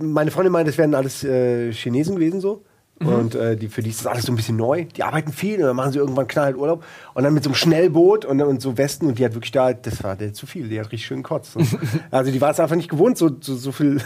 Meine Freundin meint, es wären alles äh, Chinesen gewesen so. Mhm. Und äh, die, für die ist das alles so ein bisschen neu. Die arbeiten viel und dann machen sie irgendwann knallhart Urlaub. Und dann mit so einem Schnellboot und, und so Westen. Und die hat wirklich da, das war der zu viel. Die hat richtig schön gekotzt. Und, <laughs> also die war es einfach nicht gewohnt, so, so, so viel.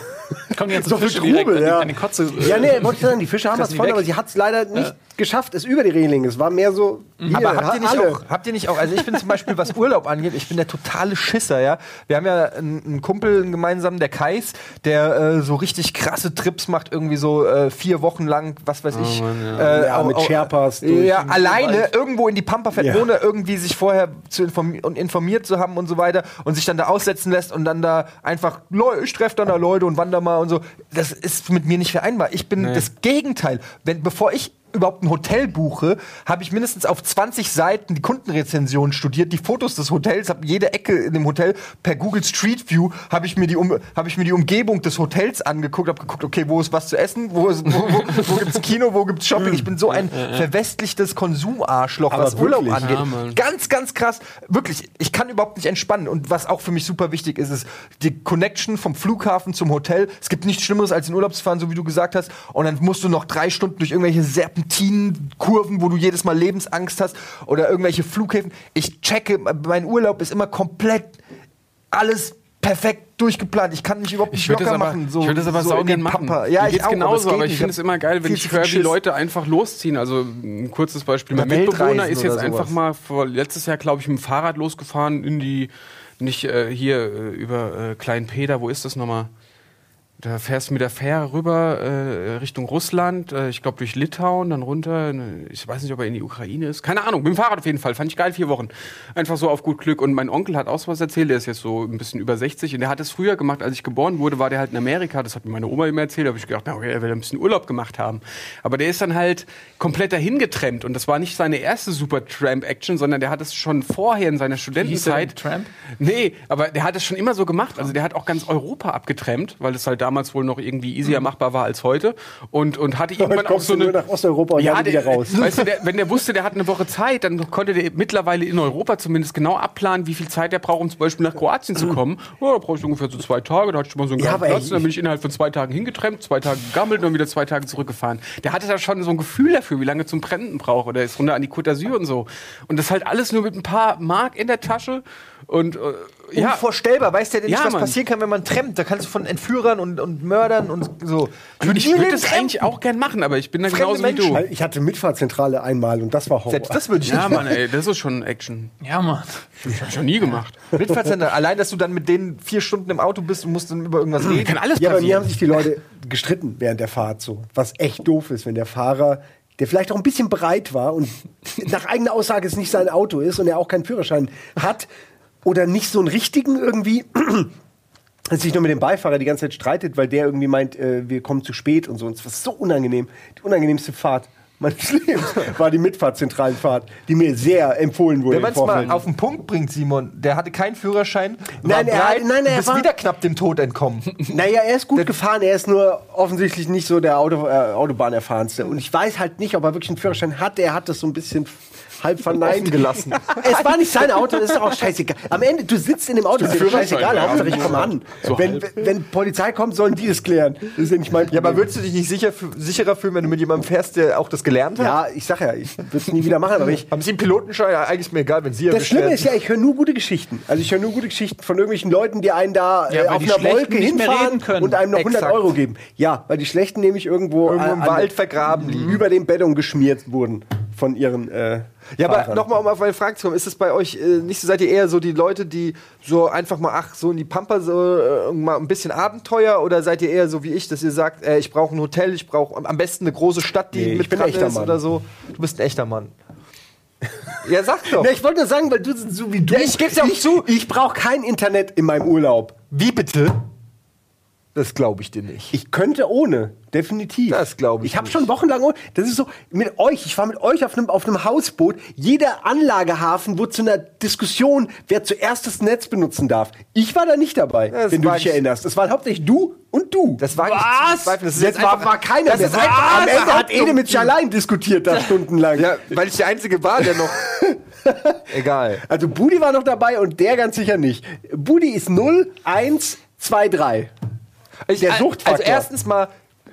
Ganzen <laughs> so viel Fische direkt Trubel, an die- ja. an die Kotze, äh, ja, nee, wollte ich sagen, die Fische haben <laughs> was von, weg. aber sie hat es leider nicht geschafft, es über die Reling. Es war mehr so. Hier, Aber habt ihr, nicht alle. auch, habt ihr nicht auch, also ich bin zum Beispiel, was Urlaub angeht, ich bin der totale Schisser, ja. Wir haben ja einen, einen Kumpel einen gemeinsamen, der Kais, der äh, so richtig krasse Trips macht, irgendwie so äh, vier Wochen lang, was weiß ich. äh, Ja, mit Sherpas durch Ja, alleine irgendwo in die Pampa fährt, Ja. ohne irgendwie sich vorher zu informi und informiert zu haben und so weiter und sich dann da aussetzen lässt und dann da einfach, ich treffe dann da Leute und wander mal und so. Das ist mit mir nicht vereinbar. Ich bin das Gegenteil. Wenn, bevor ich überhaupt ein Hotel buche, habe ich mindestens auf 20 Seiten die Kundenrezensionen studiert, die Fotos des Hotels, habe jede Ecke in dem Hotel per Google Street View habe ich mir die um, habe ich mir die Umgebung des Hotels angeguckt, habe geguckt, okay, wo ist was zu essen, wo ist, wo, wo, wo gibt's Kino, wo gibt's Shopping. Ich bin so ein verwestlichtes Konsumarschloch, was Urlaub angeht. Ja, ganz ganz krass, wirklich, ich kann überhaupt nicht entspannen und was auch für mich super wichtig ist, ist die Connection vom Flughafen zum Hotel. Es gibt nichts schlimmeres als in Urlaub zu fahren, so wie du gesagt hast, und dann musst du noch drei Stunden durch irgendwelche Serpentinenkurven, wo du jedes Mal Lebensangst hast oder irgendwelche Flughäfen. Ich checke, mein Urlaub ist immer komplett alles perfekt durchgeplant. Ich kann mich überhaupt nicht locker aber, machen. So, ich würde das aber so sau in gern den machen. Pampa. Ja, ich geht's auch, genauso, aber, geht ich finde es immer geil, wenn ich höre, wie. Leute einfach losziehen. Also ein kurzes Beispiel. Mein Mitbewohner ist jetzt einfach mal vor letztes Jahr, glaube ich, mit dem Fahrrad losgefahren in die, nicht äh, hier äh, über äh, Klein Peter, wo ist das nochmal? Da fährst du mit der Fähre rüber äh, Richtung Russland, äh, ich glaube durch Litauen, dann runter. Ich weiß nicht, ob er in die Ukraine ist. Keine Ahnung, mit dem Fahrrad auf jeden Fall. Fand ich geil, vier Wochen. Einfach so auf gut Glück. Und mein Onkel hat auch so was erzählt, der ist jetzt so ein bisschen über 60 und der hat es früher gemacht, als ich geboren wurde, war der halt in Amerika. Das hat mir meine Oma immer erzählt. Da habe ich gedacht, na, okay, er will ein bisschen Urlaub gemacht haben. Aber der ist dann halt komplett dahin getrennt und das war nicht seine erste Super Tramp-Action, sondern der hat es schon vorher in seiner hieß? Studentenzeit. Tramp? Nee, aber der hat es schon immer so gemacht. Also der hat auch ganz Europa abgetrennt, weil es halt damals wohl noch irgendwie easier machbar war als heute. Und, und hatte <laughs> irgendwann auch so eine. nach Osteuropa und dann wieder raus. Weißt du, der, <laughs> wenn der wusste, der hat eine Woche Zeit, dann konnte der mittlerweile in Europa zumindest genau abplanen, wie viel Zeit er braucht, um zum Beispiel nach Kroatien zu kommen. Ja, da brauche ich ungefähr so zwei Tage, da hatte ich schon mal so einen Ja, Platz, dann bin ich innerhalb von zwei Tagen hingetrennt, zwei Tage gegammelt und dann wieder zwei Tage zurückgefahren. Der hatte da schon so ein Gefühl dafür, wie lange zum Brennen braucht. Oder ist runter an die Côte d'Azur und so. Und das halt alles nur mit ein paar Mark in der Tasche. Und äh, ja, Unvorstellbar, weißt du ja nicht, Ja, was Mann. passieren kann, wenn man trennt. Da kannst du von Entführern und, und Mördern und so. würde ich würde das eigentlich auch gern machen, aber ich bin da Fremde genauso wie du. Menschen. Ich hatte Mitfahrzentrale einmal und das war Horror. Selbst das würde ich Ja, nicht Mann, ey, das ist schon Action. Ja, Mann. Das hab ich noch nie gemacht. Mitfahrcenter. Allein, dass du dann mit denen vier Stunden im Auto bist und musst dann über irgendwas reden. Kann alles Ja, bei mir passieren. haben sich die Leute gestritten während der Fahrt so. Was echt doof ist, wenn der Fahrer, der vielleicht auch ein bisschen bereit war und <laughs> nach eigener Aussage es nicht sein Auto ist und er auch keinen Führerschein hat oder nicht so einen richtigen irgendwie, <clears throat> dass sich nur mit dem Beifahrer die ganze Zeit streitet, weil der irgendwie meint, äh, wir kommen zu spät und so. Und es war so unangenehm. Die unangenehmste Fahrt meines <laughs> Lebens war die Mitfahrzentralenfahrt, die mir sehr empfohlen wurde. Wenn man es mal auf den Punkt bringt, Simon, der hatte keinen Führerschein, Nein, er war hat- breit, nein, er bist war- wieder knapp dem Tod entkommen. <laughs> Naja, er ist gut gefahren, er ist nur offensichtlich nicht so der Auto, äh, Autobahnerfahrenste. Und ich weiß halt nicht, ob er wirklich einen Führerschein hat. Er hat das so ein bisschen halb verneint. Gelassen. Es war nicht sein Auto, das ist auch scheißegal. Am Ende, du sitzt in dem Auto, ist dir scheißegal, ja. Hauptsache ich komme an. So wenn, wenn Polizei kommt, sollen die es klären. Das ist ja nicht mein Problem. Ja, aber würdest du dich nicht sicher, sicherer fühlen, wenn du mit jemandem fährst, der auch das gelernt hat? Ja, ich sag ja, ich würde es nie wieder machen, aber ich, Haben Sie einen Pilotenschein? Ja, eigentlich ist mir egal, wenn Sie Das erwischt Schlimme werden. ist ja, ich höre nur gute Geschichten. Also ich höre nur gute Geschichten von irgendwelchen Leuten, die einen da Ja, äh, auf einer Wolke hinfahren können. und einem noch 100 Exakt. Euro geben. Ja, weil die Schlechten nämlich irgendwo, Irgendwo im an- Wald vergraben liegen. über dem Beton geschmiert wurden von ihren äh, Ja, aber Fahrern. nochmal, um auf meine Frage zu kommen, ist es bei euch äh, nicht so, seid ihr eher so die Leute, die so einfach mal, ach, so in die Pampa, so äh, mal ein bisschen Abenteuer oder seid ihr eher so wie ich, dass ihr sagt, äh, ich brauche ein Hotel, ich brauche am besten eine große Stadt, die Nee, ich mit bin dran ein echter ist Mann. oder so? Du bist ein echter Mann. ja, sag doch. <laughs> Na, ich wollte nur sagen, weil du so wie du. Ja, ich geb's ja auch ich, zu. Ich brauche kein Internet in meinem Urlaub. Wie bitte? Das glaube ich dir nicht. Ich könnte ohne, definitiv. Das glaub ich Ich habe nicht. schon wochenlang ohne. Das ist so mit euch. Ich war mit euch auf einem auf einem Hausboot. Jeder Anlagehafen wurde zu einer Diskussion, wer zuerst das Netz benutzen darf. Ich war da nicht dabei, das wenn du dich ich- erinnerst. Das waren hauptsächlich du und du. Das war nicht Was? bezweifeln. Das ist Jetzt war, einfach- war keiner das mehr. ist einfach Am Ende hat. Ede mit sich allein diskutiert da stundenlang. Ja, weil ich der Einzige war, der noch. <laughs> Egal. Also Budi war noch dabei und der ganz sicher nicht. Budi ist 0, 1, 2, 3. Ich, Der Suchtfaktor. Also erstens mal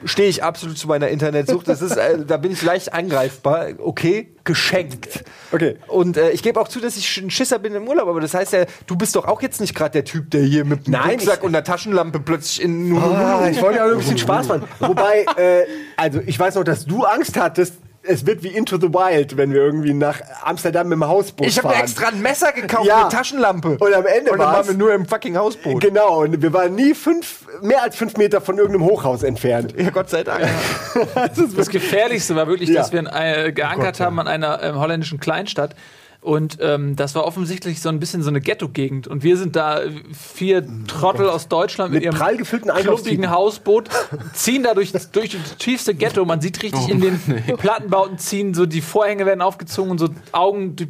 stehe ich absolut zu meiner Internetsucht. Das ist, äh, da bin ich leicht angreifbar. Okay, geschenkt. Okay. Und äh, ich gebe auch zu, dass ich ein Schisser bin im Urlaub. Aber das heißt ja, du bist doch auch jetzt nicht gerade der Typ, der hier mit dem Nein, Rucksack und der Taschenlampe plötzlich in Ah, ich wollte ja ein bisschen <laughs> Spaß machen. Wobei, äh, also ich weiß noch, dass du Angst hattest, es wird wie Into the Wild, wenn wir irgendwie nach Amsterdam mit dem Hausboot Ich habe fahren. mir extra ein Messer gekauft Ja. und eine Taschenlampe. Und am Ende und dann waren wir nur im fucking Hausboot. Genau, und wir waren nie fünf, mehr als fünf Meter von irgendeinem Hochhaus entfernt. Ja, Gott sei Dank. <laughs> Das Gefährlichste war wirklich, Ja. dass wir in, äh, geankert haben an einer ähm, holländischen Kleinstadt. Und ähm, das war offensichtlich so ein bisschen so eine Ghetto-Gegend. Und wir sind da äh, vier Trottel aus Deutschland mit, Mit ihrem prall gefüllten klumpigen Einkaufstüten. Hausboot, ziehen da durch, durch das tiefste Ghetto. Man sieht richtig in den Plattenbauten ziehen, so die Vorhänge werden aufgezogen und so Augen die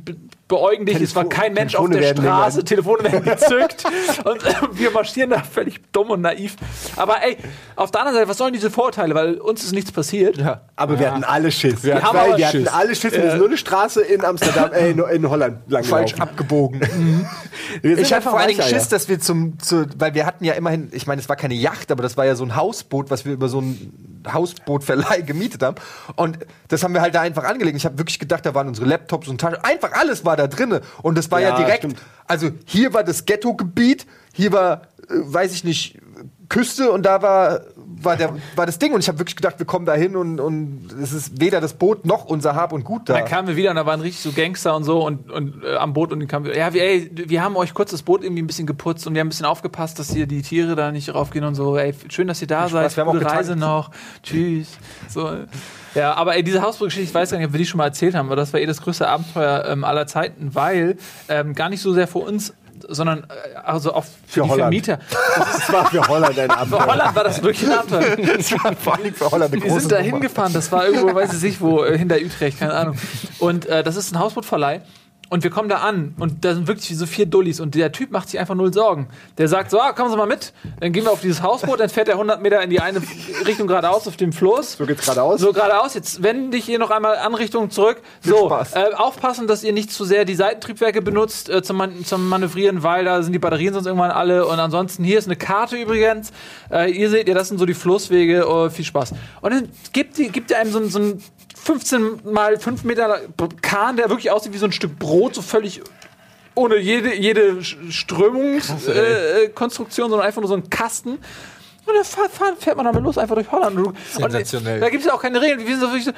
beäugen dich. Es war Telefo- kein Mensch auf der Straße. Telefone werden <laughs> gezückt. und äh, wir marschieren da völlig dumm und naiv. Aber ey, auf der anderen Seite, was sollen diese Vorteile? Weil uns ist nichts passiert. Ja. Aber wir hatten alle Schiss. Wir haben Weil wir hatten Schiss. alle Schiss. Wir sind nur eine Straße in Amsterdam, äh, in, in Holland lang Falsch abgebogen. <laughs> Sind Ich hatte vor allen Dingen. Schiss, dass wir zum, zu, weil wir hatten ja immerhin, ich meine, es war keine Yacht, aber das war ja so ein Hausboot, was wir über so ein Hausbootverleih gemietet haben. Und das haben wir halt da einfach angelegt. Ich habe wirklich gedacht, da waren unsere Laptops und Taschen. Einfach alles war da drinne. Und das war ja, Ja, direkt, stimmt. also hier war das Ghetto-Gebiet, hier war, äh, weiß ich nicht, Küste und da war war, der, war das Ding. Und ich habe wirklich gedacht, wir kommen da hin und, und es ist weder das Boot noch unser Hab und Gut da. Dann kamen wir wieder und da waren richtig so Gangster und so und, und äh, am Boot und dann kamen wir, ja, wir, ey, wir haben euch kurz das Boot irgendwie ein bisschen geputzt und wir haben ein bisschen aufgepasst, dass hier die Tiere da nicht raufgehen und so. Ey, schön, dass ihr da Viel seid. Spaß, wir haben auch Gute. Reise noch. Tschüss. So. Ja, aber ey, diese Hausbootgeschichte, ich weiß gar nicht, ob wir die schon mal erzählt haben, aber das war eh das größte Abenteuer ähm, aller Zeiten, weil ähm, gar nicht so sehr für uns, sondern äh, also auch für, Für die Holland. Vermieter. <laughs> Das war für Holland ein Für Abenteuer. Holland war das wirklich ein Abenteuer. <laughs> das war vor allem für Holland eine Wir große sind da hingefahren, das war irgendwo, weiß ich nicht, wo, äh, hinter Utrecht, keine Ahnung. Und äh, das ist ein Hausbootverleih. Und wir kommen da an und da sind wirklich so vier Dullis und der Typ macht sich einfach null Sorgen. Der sagt so, ah, kommen Sie mal mit. Dann gehen wir auf dieses Hausboot, dann fährt er 100 Meter in die eine Richtung geradeaus auf dem Floß. So geht's geradeaus. So geradeaus, jetzt wende dich hier noch einmal an Richtung zurück. So, Spaß. äh, aufpassen, dass ihr nicht zu sehr die Seitentriebwerke benutzt äh, zum, Man zum Manövrieren, weil da sind die Batterien sonst irgendwann alle. Und ansonsten, hier ist eine Karte übrigens. Äh, ihr seht, ja, das sind so die Flusswege. Oh, viel Spaß. Und dann gibt, die, gibt ihr einem so, so ein 15 mal 5 Meter Kahn, der wirklich aussieht wie so ein Stück Brot, so völlig ohne jede, jede Strömungskonstruktion, äh, sondern einfach nur so ein Kasten. Und dann fahr, fährt man damit los, einfach durch Holland. Und, Sensationell. Da gibt es auch keine Regeln. Wir sind so so,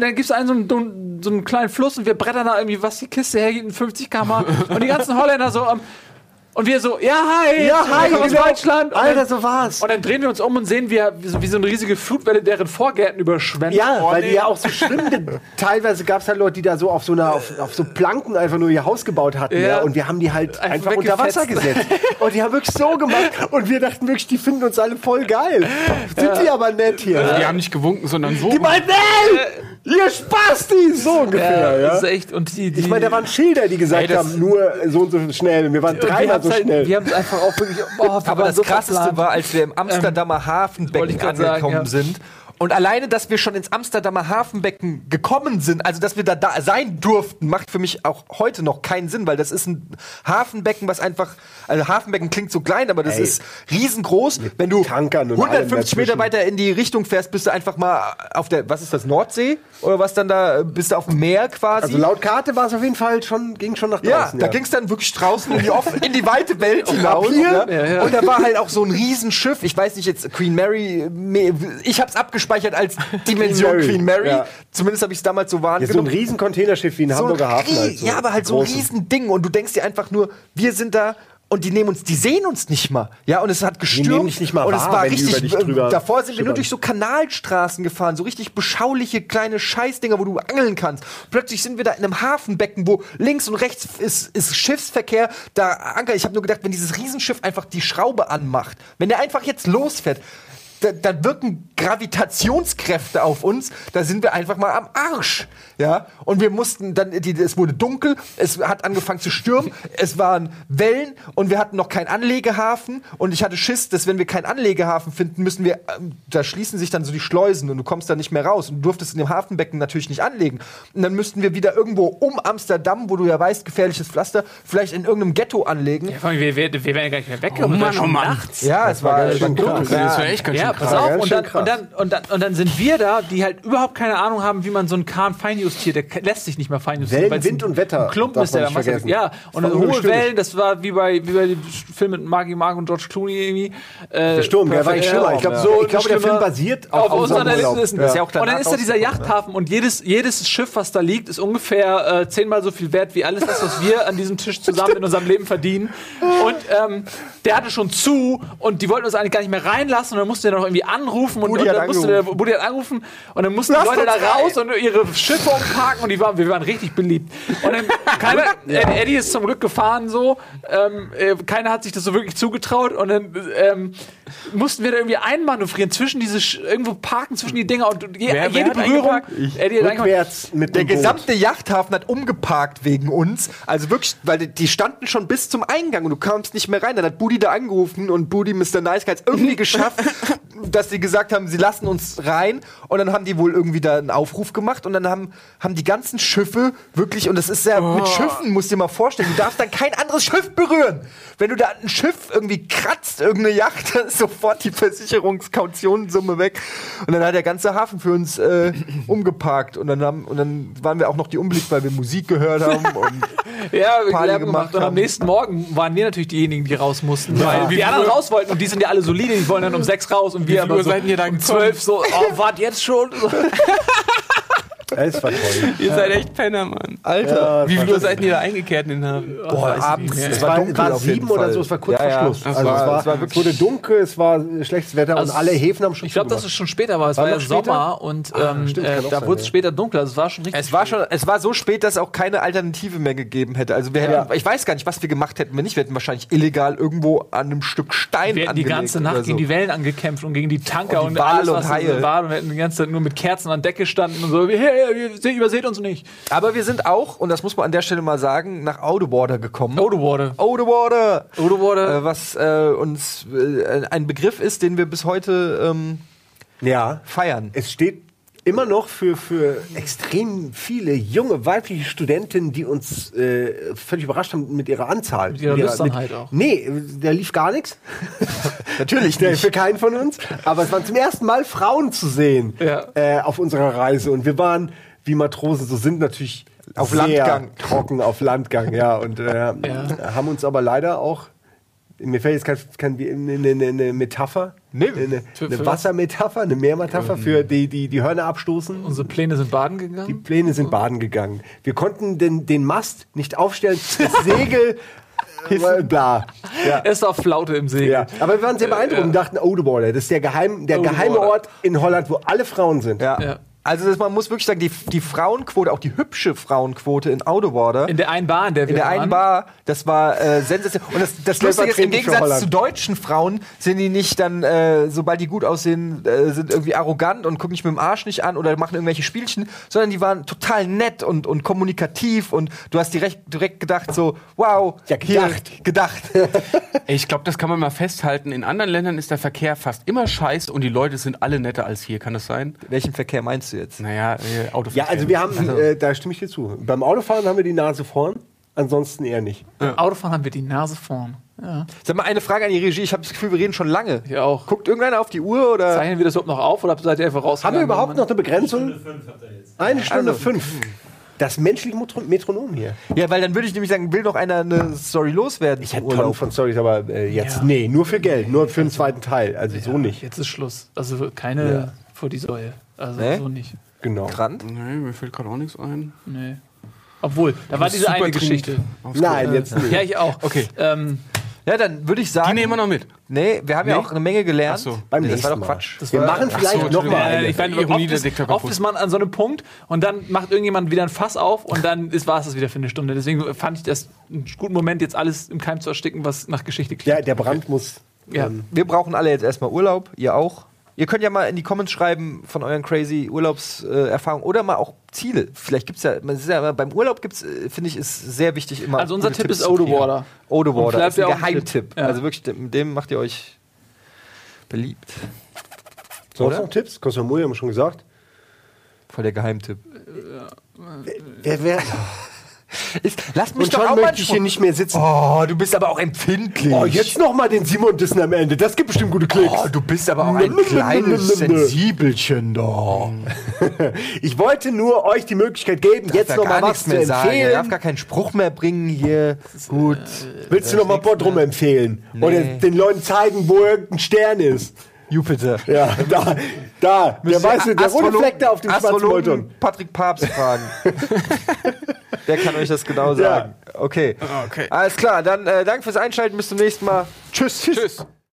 dann gibt es einen so einen, so einen kleinen Fluss und wir brettern da irgendwie, was die Kiste hergeht, in 50 km Und die ganzen Holländer so am. Und wir so, ja, hi, Ja, hi, aus genau. Deutschland. Und Alter, dann, so war's. und dann drehen wir uns um und sehen, wie, wie, so, wie so eine riesige Flutwelle deren Vorgärten überschwemmt. Ja, Oh, weil nee. die ja auch so schwimmende. <laughs> Teilweise gab es halt Leute, die da so auf so einer auf, auf so Planken einfach nur ihr Haus gebaut hatten. Ja. Ja. und wir haben die halt Einfach einfach, unter Wasser gesetzt. <laughs> Und die haben wirklich so gemacht. Und wir dachten wirklich, die finden uns alle voll geil. Sind die aber nett hier. Die haben nicht gewunken, sondern so. Die meinten, ey, ihr Spasti! So ungefähr, Ja, ja. das ist echt. Und die, die, Ich meine, da waren Schilder, die gesagt Ey, haben, nur so und so schnell. Wir waren dreimal haben's so halt, schnell. Wir haben es einfach auch wirklich. <laughs> Oh, Aber das so krasseste war, als wir im Amsterdamer wollte Hafenbecken grad sagen, angekommen ja. sind. Und alleine, dass wir schon ins Amsterdamer Hafenbecken gekommen sind, also dass wir da, da sein durften, macht für mich auch heute noch keinen Sinn, weil das ist ein Hafenbecken, was einfach, also Hafenbecken klingt so klein, aber das Ey. ist riesengroß. Wenn du Tankern und 150 allem Meter weiter in die Richtung fährst, bist du einfach mal auf der, was ist das, Nordsee? Oder was dann da, bist du auf dem Meer quasi? Also laut Karte war es auf jeden Fall schon, ging schon nach Ja, draußen. da ging es dann wirklich draußen in die, offen, in die weite Welt <laughs> hinaus. Papier? Ja. Ja, ja. Und da war halt auch so ein Riesenschiff. Ich weiß nicht jetzt, Queen Mary, ich hab's abgespeichert als <laughs> Dimension Queen Mary. ja. Zumindest habe ich es damals so Ja, so ein wahrgenommen. riesen Containerschiff wie ein So Hamburger Hafen. Halt so. ja, aber halt so ein Großes. Riesending. Und du denkst dir einfach nur, wir sind da. Und die nehmen uns, die sehen uns nicht mal. Ja, und es hat gestürmt. nehmen dich nicht mal und es wahr, war wenn die richtig. drüber davor sind wir nur durch so Kanalstraßen gefahren, so richtig beschauliche kleine Scheißdinger, wo du angeln kannst. Plötzlich sind wir da in einem Hafenbecken, wo links und rechts ist, ist Schiffsverkehr. Da Anker, ich habe nur gedacht, wenn dieses Riesenschiff einfach die Schraube anmacht, wenn der einfach jetzt losfährt, da, da wirken Gravitationskräfte auf uns, da sind wir einfach mal am Arsch. Ja? Und wir mussten dann, die, es wurde dunkel, es hat angefangen zu stürmen, es waren Wellen und wir hatten noch keinen Anlegehafen und ich hatte Schiss, dass wenn wir keinen Anlegehafen finden, müssen wir, ähm, da schließen sich dann so die Schleusen und du kommst da nicht mehr raus und du durftest in dem Hafenbecken natürlich nicht anlegen. Und dann müssten wir wieder irgendwo um Amsterdam, wo du ja weißt, gefährliches Pflaster, vielleicht in irgendeinem Ghetto anlegen. Ja, vor allem, wir, wir, wir wären ja gar nicht mehr weggekommen. Oh Mann, war oh schon Mann. nachts. Ja, es war, ganz schön dunkel. krass. Das wäre echt ganz Ja, pass auf. Und dann, und, dann, und, dann, und dann sind wir da, die halt überhaupt keine Ahnung haben, wie man so einen Kahn feinjustiert. Der lässt sich nicht mehr feinjustieren. Wellen, Wind und Wetter Ein Klumpen ist der nicht vergessen. Ja, und hohe. Wellen, das war wie bei, wie bei dem Film mit Marky Mark und George Clooney irgendwie. Äh, Der Sturm, der war echt schlimmer. Ich glaube, so, ich glaube, der Film basiert auf, auf unseren unserem Urlaub. Erlebnissen. Ja. Ist ja und dann ist da dieser rausgekommen, Yachthafen und jedes, jedes Schiff, was da liegt, ist ungefähr äh, zehnmal so viel wert wie alles das, was wir an diesem Tisch zusammen in unserem Leben verdienen. Und ähm, der hatte schon zu und die wollten uns eigentlich gar nicht mehr reinlassen und dann musste der noch irgendwie anrufen und, Budi und dann musste der Budi hat angerufen und dann mussten die Lasst Leute da rein. raus und ihre Schiffe umparken und die waren, wir waren richtig beliebt. Und dann <laughs> keiner, Ed- Eddie ist zum Glück gefahren so, ähm, äh, keiner hat sich das so wirklich zugetraut und dann ähm, mussten wir da irgendwie einmanövrieren zwischen diese Sch irgendwo parken zwischen die Dinger und je, Wer- wer jede hat Berührung. Eddie hat eingeparkt. Rückwärts mit Der dem Boot. gesamte Yachthafen hat umgeparkt wegen uns. Also wirklich, weil die, die standen schon bis zum Eingang und du kamst nicht mehr rein. Dann hat Budi da angerufen und Budi Mr. Nice Guy hat's irgendwie <laughs> geschafft, dass sie gesagt haben, sie lassen uns rein. Und dann haben die wohl irgendwie da einen Aufruf gemacht und dann haben, haben die ganzen Schiffe wirklich, und das ist ja mit Schiffen, musst du dir mal vorstellen, du darfst dann kein anderes Schiff berühren. Wenn du da ein Schiff irgendwie kratzt, irgendeine Yacht, <laughs> <laughs> sofort die Versicherungskautionssumme weg. Und dann hat der ganze Hafen für uns äh, <clears throat> umgeparkt. Und dann, haben, und dann waren wir auch noch die Unbeliebt, weil wir Musik gehört haben. <laughs> Und Ja, wir Party gemacht gemacht. Und am haben. nächsten Morgen waren wir natürlich diejenigen, die raus mussten. Weil die anderen raus wollten und die sind ja alle solide, die wollen dann um sechs raus und wir aber Uhr so seid ihr da um zwölf so, oh, wart jetzt schon? <laughs> Es war toll. Ihr seid echt Penner, Mann. Alter. Wie viel Uhr seid ihr da eingekehrt in den Hafen? Boah, abends. Es Es war war, dunkel war auf jeden sieben oder so, es war kurz Ja, vor ja. Schluss. Es Also war- es, war, es war es wirklich- wurde dunkel, es war schlechtes Wetter Also und alle Häfen haben schon Ich glaube, dass es schon später war. Es War war ja? Sommer und ähm, stimmt, äh, da wurde es ja. später dunkel. Also es war schon richtig. Es war schon, es war so spät, dass auch keine Alternative mehr gegeben hätte. Also wir hätten, Ja. ich weiß gar nicht, was wir gemacht hätten, wenn nicht. Wir hätten wahrscheinlich illegal irgendwo an einem Stück Stein wir hätten die ganze Nacht gegen die Wellen angekämpft und gegen die Tanker Und die alles, und was Haie. Und wir hätten die ganze Zeit nur mit Kerzen an Deck gestanden und so, hey, hey, ihr überseht uns nicht. Aber wir sind auch, und das muss man an der Stelle mal sagen, nach Oudewater gekommen. Odewater. Oudewater! Odewater. Äh, was äh, uns äh, ein Begriff ist, den wir bis heute ähm, Ja, feiern. es steht immer noch für, für extrem viele junge weibliche Studentinnen, die uns äh, völlig überrascht haben mit ihrer Anzahl. Mit ihrer Lüsternheit auch. Nee, da lief gar nichts. <laughs> Natürlich nicht. Für keinen von uns. Aber es waren zum ersten Mal Frauen zu sehen Ja. äh, auf unserer Reise. Und wir waren, wie Matrosen so sind, natürlich Auf Landgang. trocken auf Landgang. Ja, und äh, <laughs> haben uns aber leider auch mir fällt jetzt kein, kein, eine, eine, eine Metapher, Nee. eine, Für- eine für- Wassermetapher, eine Meermetapher für die, die die Hörner abstoßen. Unsere Pläne sind baden Die gegangen. Pläne sind baden gegangen. Wir konnten den, den Mast nicht aufstellen, das Segel, <laughs> äh, bla. Ja. Es war Flaute im Segel. Ja, aber wir waren sehr beeindruckt und dachten, Odewater, das ist der, geheim, der Odewater. geheime Ort in Holland, wo alle Frauen sind. Ja. Also das, man muss wirklich sagen, die, die Frauenquote, auch die hübsche Frauenquote in Oudewater, In der einen Bar, in der wir in der einen waren. Bar, das war äh, sensationell. Und das, das Lustige ist, im Gegensatz zu deutschen Frauen sind die nicht dann, äh, sobald die gut aussehen, äh, sind irgendwie arrogant und gucken nicht mit dem Arsch nicht an oder machen irgendwelche Spielchen, sondern die waren total nett und, und kommunikativ und du hast direkt, direkt gedacht so, wow, Ja, gedacht. Hier, gedacht. <laughs> Ich glaube, das kann man mal festhalten. In anderen Ländern ist der Verkehr fast immer scheiße und die Leute sind alle netter als hier. Kann das sein? Welchen Verkehr meinst du jetzt? Naja, äh, Autoverkehr. Ja, also wir haben, äh, da stimme ich dir zu. Beim Autofahren haben wir die Nase vorn, ansonsten eher nicht. Beim Autofahren haben wir die Nase vorn. Ja. Sag mal, eine Frage an die Regie. Ich habe das Gefühl, wir reden schon lange. Ich auch. Guckt irgendeiner auf die Uhr oder? Zeichnen wir das überhaupt noch auf oder seid ihr einfach raus? Haben wir überhaupt noch eine Begrenzung? Eine Stunde Also, fünf. Das menschliche Metro Metronom hier. Ja, weil dann würde ich nämlich sagen, will noch einer eine Story loswerden Ich hätte Tonnen von Stories, aber äh, jetzt, Ja. nee, nur für Geld, nur für den zweiten Teil. Also so nicht. Jetzt ist Schluss. Also keine Ja. vor die Säue. Also Nee? so nicht. Genau. Grant? Nee, mir fällt gerade auch nichts ein. Nee. Obwohl, da war diese eine Geschichte. Nein, jetzt nicht. Ja, ich auch. Okay. Ähm, Ja, dann würde ich sagen. Die nehmen wir noch mit. Nee, wir haben ja Nee? auch eine Menge gelernt. Ach so. Beim nee, das war doch. Quatsch. Wir war- machen Ach vielleicht so, noch mal eine. Ich meine, oft, der ist, Diktator oft ist man an so einem Punkt und dann macht irgendjemand wieder ein Fass auf und dann war es das wieder für eine Stunde. Deswegen fand ich das einen guten Moment, jetzt alles im Keim zu ersticken, was nach Geschichte klingt. Ja, der Brand muss. Ja. ähm, Wir brauchen alle jetzt erstmal Urlaub, ihr auch. Ihr könnt ja mal in die Comments schreiben von euren crazy Urlaubserfahrungen oder mal auch Ziele. Vielleicht gibt es ja, man ist ja immer, beim Urlaub gibt's, äh, finde ich, ist sehr wichtig immer. Also unser Tipp Tipps ist. Odewater. Odewater vielleicht ist ein Geheimtipp. Tipp. Ja. Also wirklich, mit dem macht ihr euch beliebt. sonst Oder? noch Tipps? Koh Samui haben wir schon gesagt. Voll der Geheimtipp. Wer, wer, Ist, lass mich und doch schon auch mal möchte ich hier nicht mehr sitzen. Oh, du bist aber auch empfindlich. Oh, jetzt noch mal den Simon Dissen am Ende. Das gibt bestimmt gute Klicks. Oh, du bist aber auch ein kleines. Sensibelchen da. <laughs> Ich wollte nur euch die Möglichkeit geben, jetzt Darf noch ja mal was zu mehr sagen. Er darf empfehlen. gar keinen Spruch mehr bringen hier. Gut. Willst du noch mal Bodrum empfehlen? Nee. Oder den Leuten zeigen, wo irgendein Stern ist? Jupiter. Ja, da, da, der weiße, der rote Fleck da auf dem schwarzen Astrologen. Patrick Papst fragen. <laughs> der kann euch das genau sagen. Okay. Okay. Alles klar, dann äh, danke fürs Einschalten. Bis zum nächsten Mal. Tschüss. Tschüss.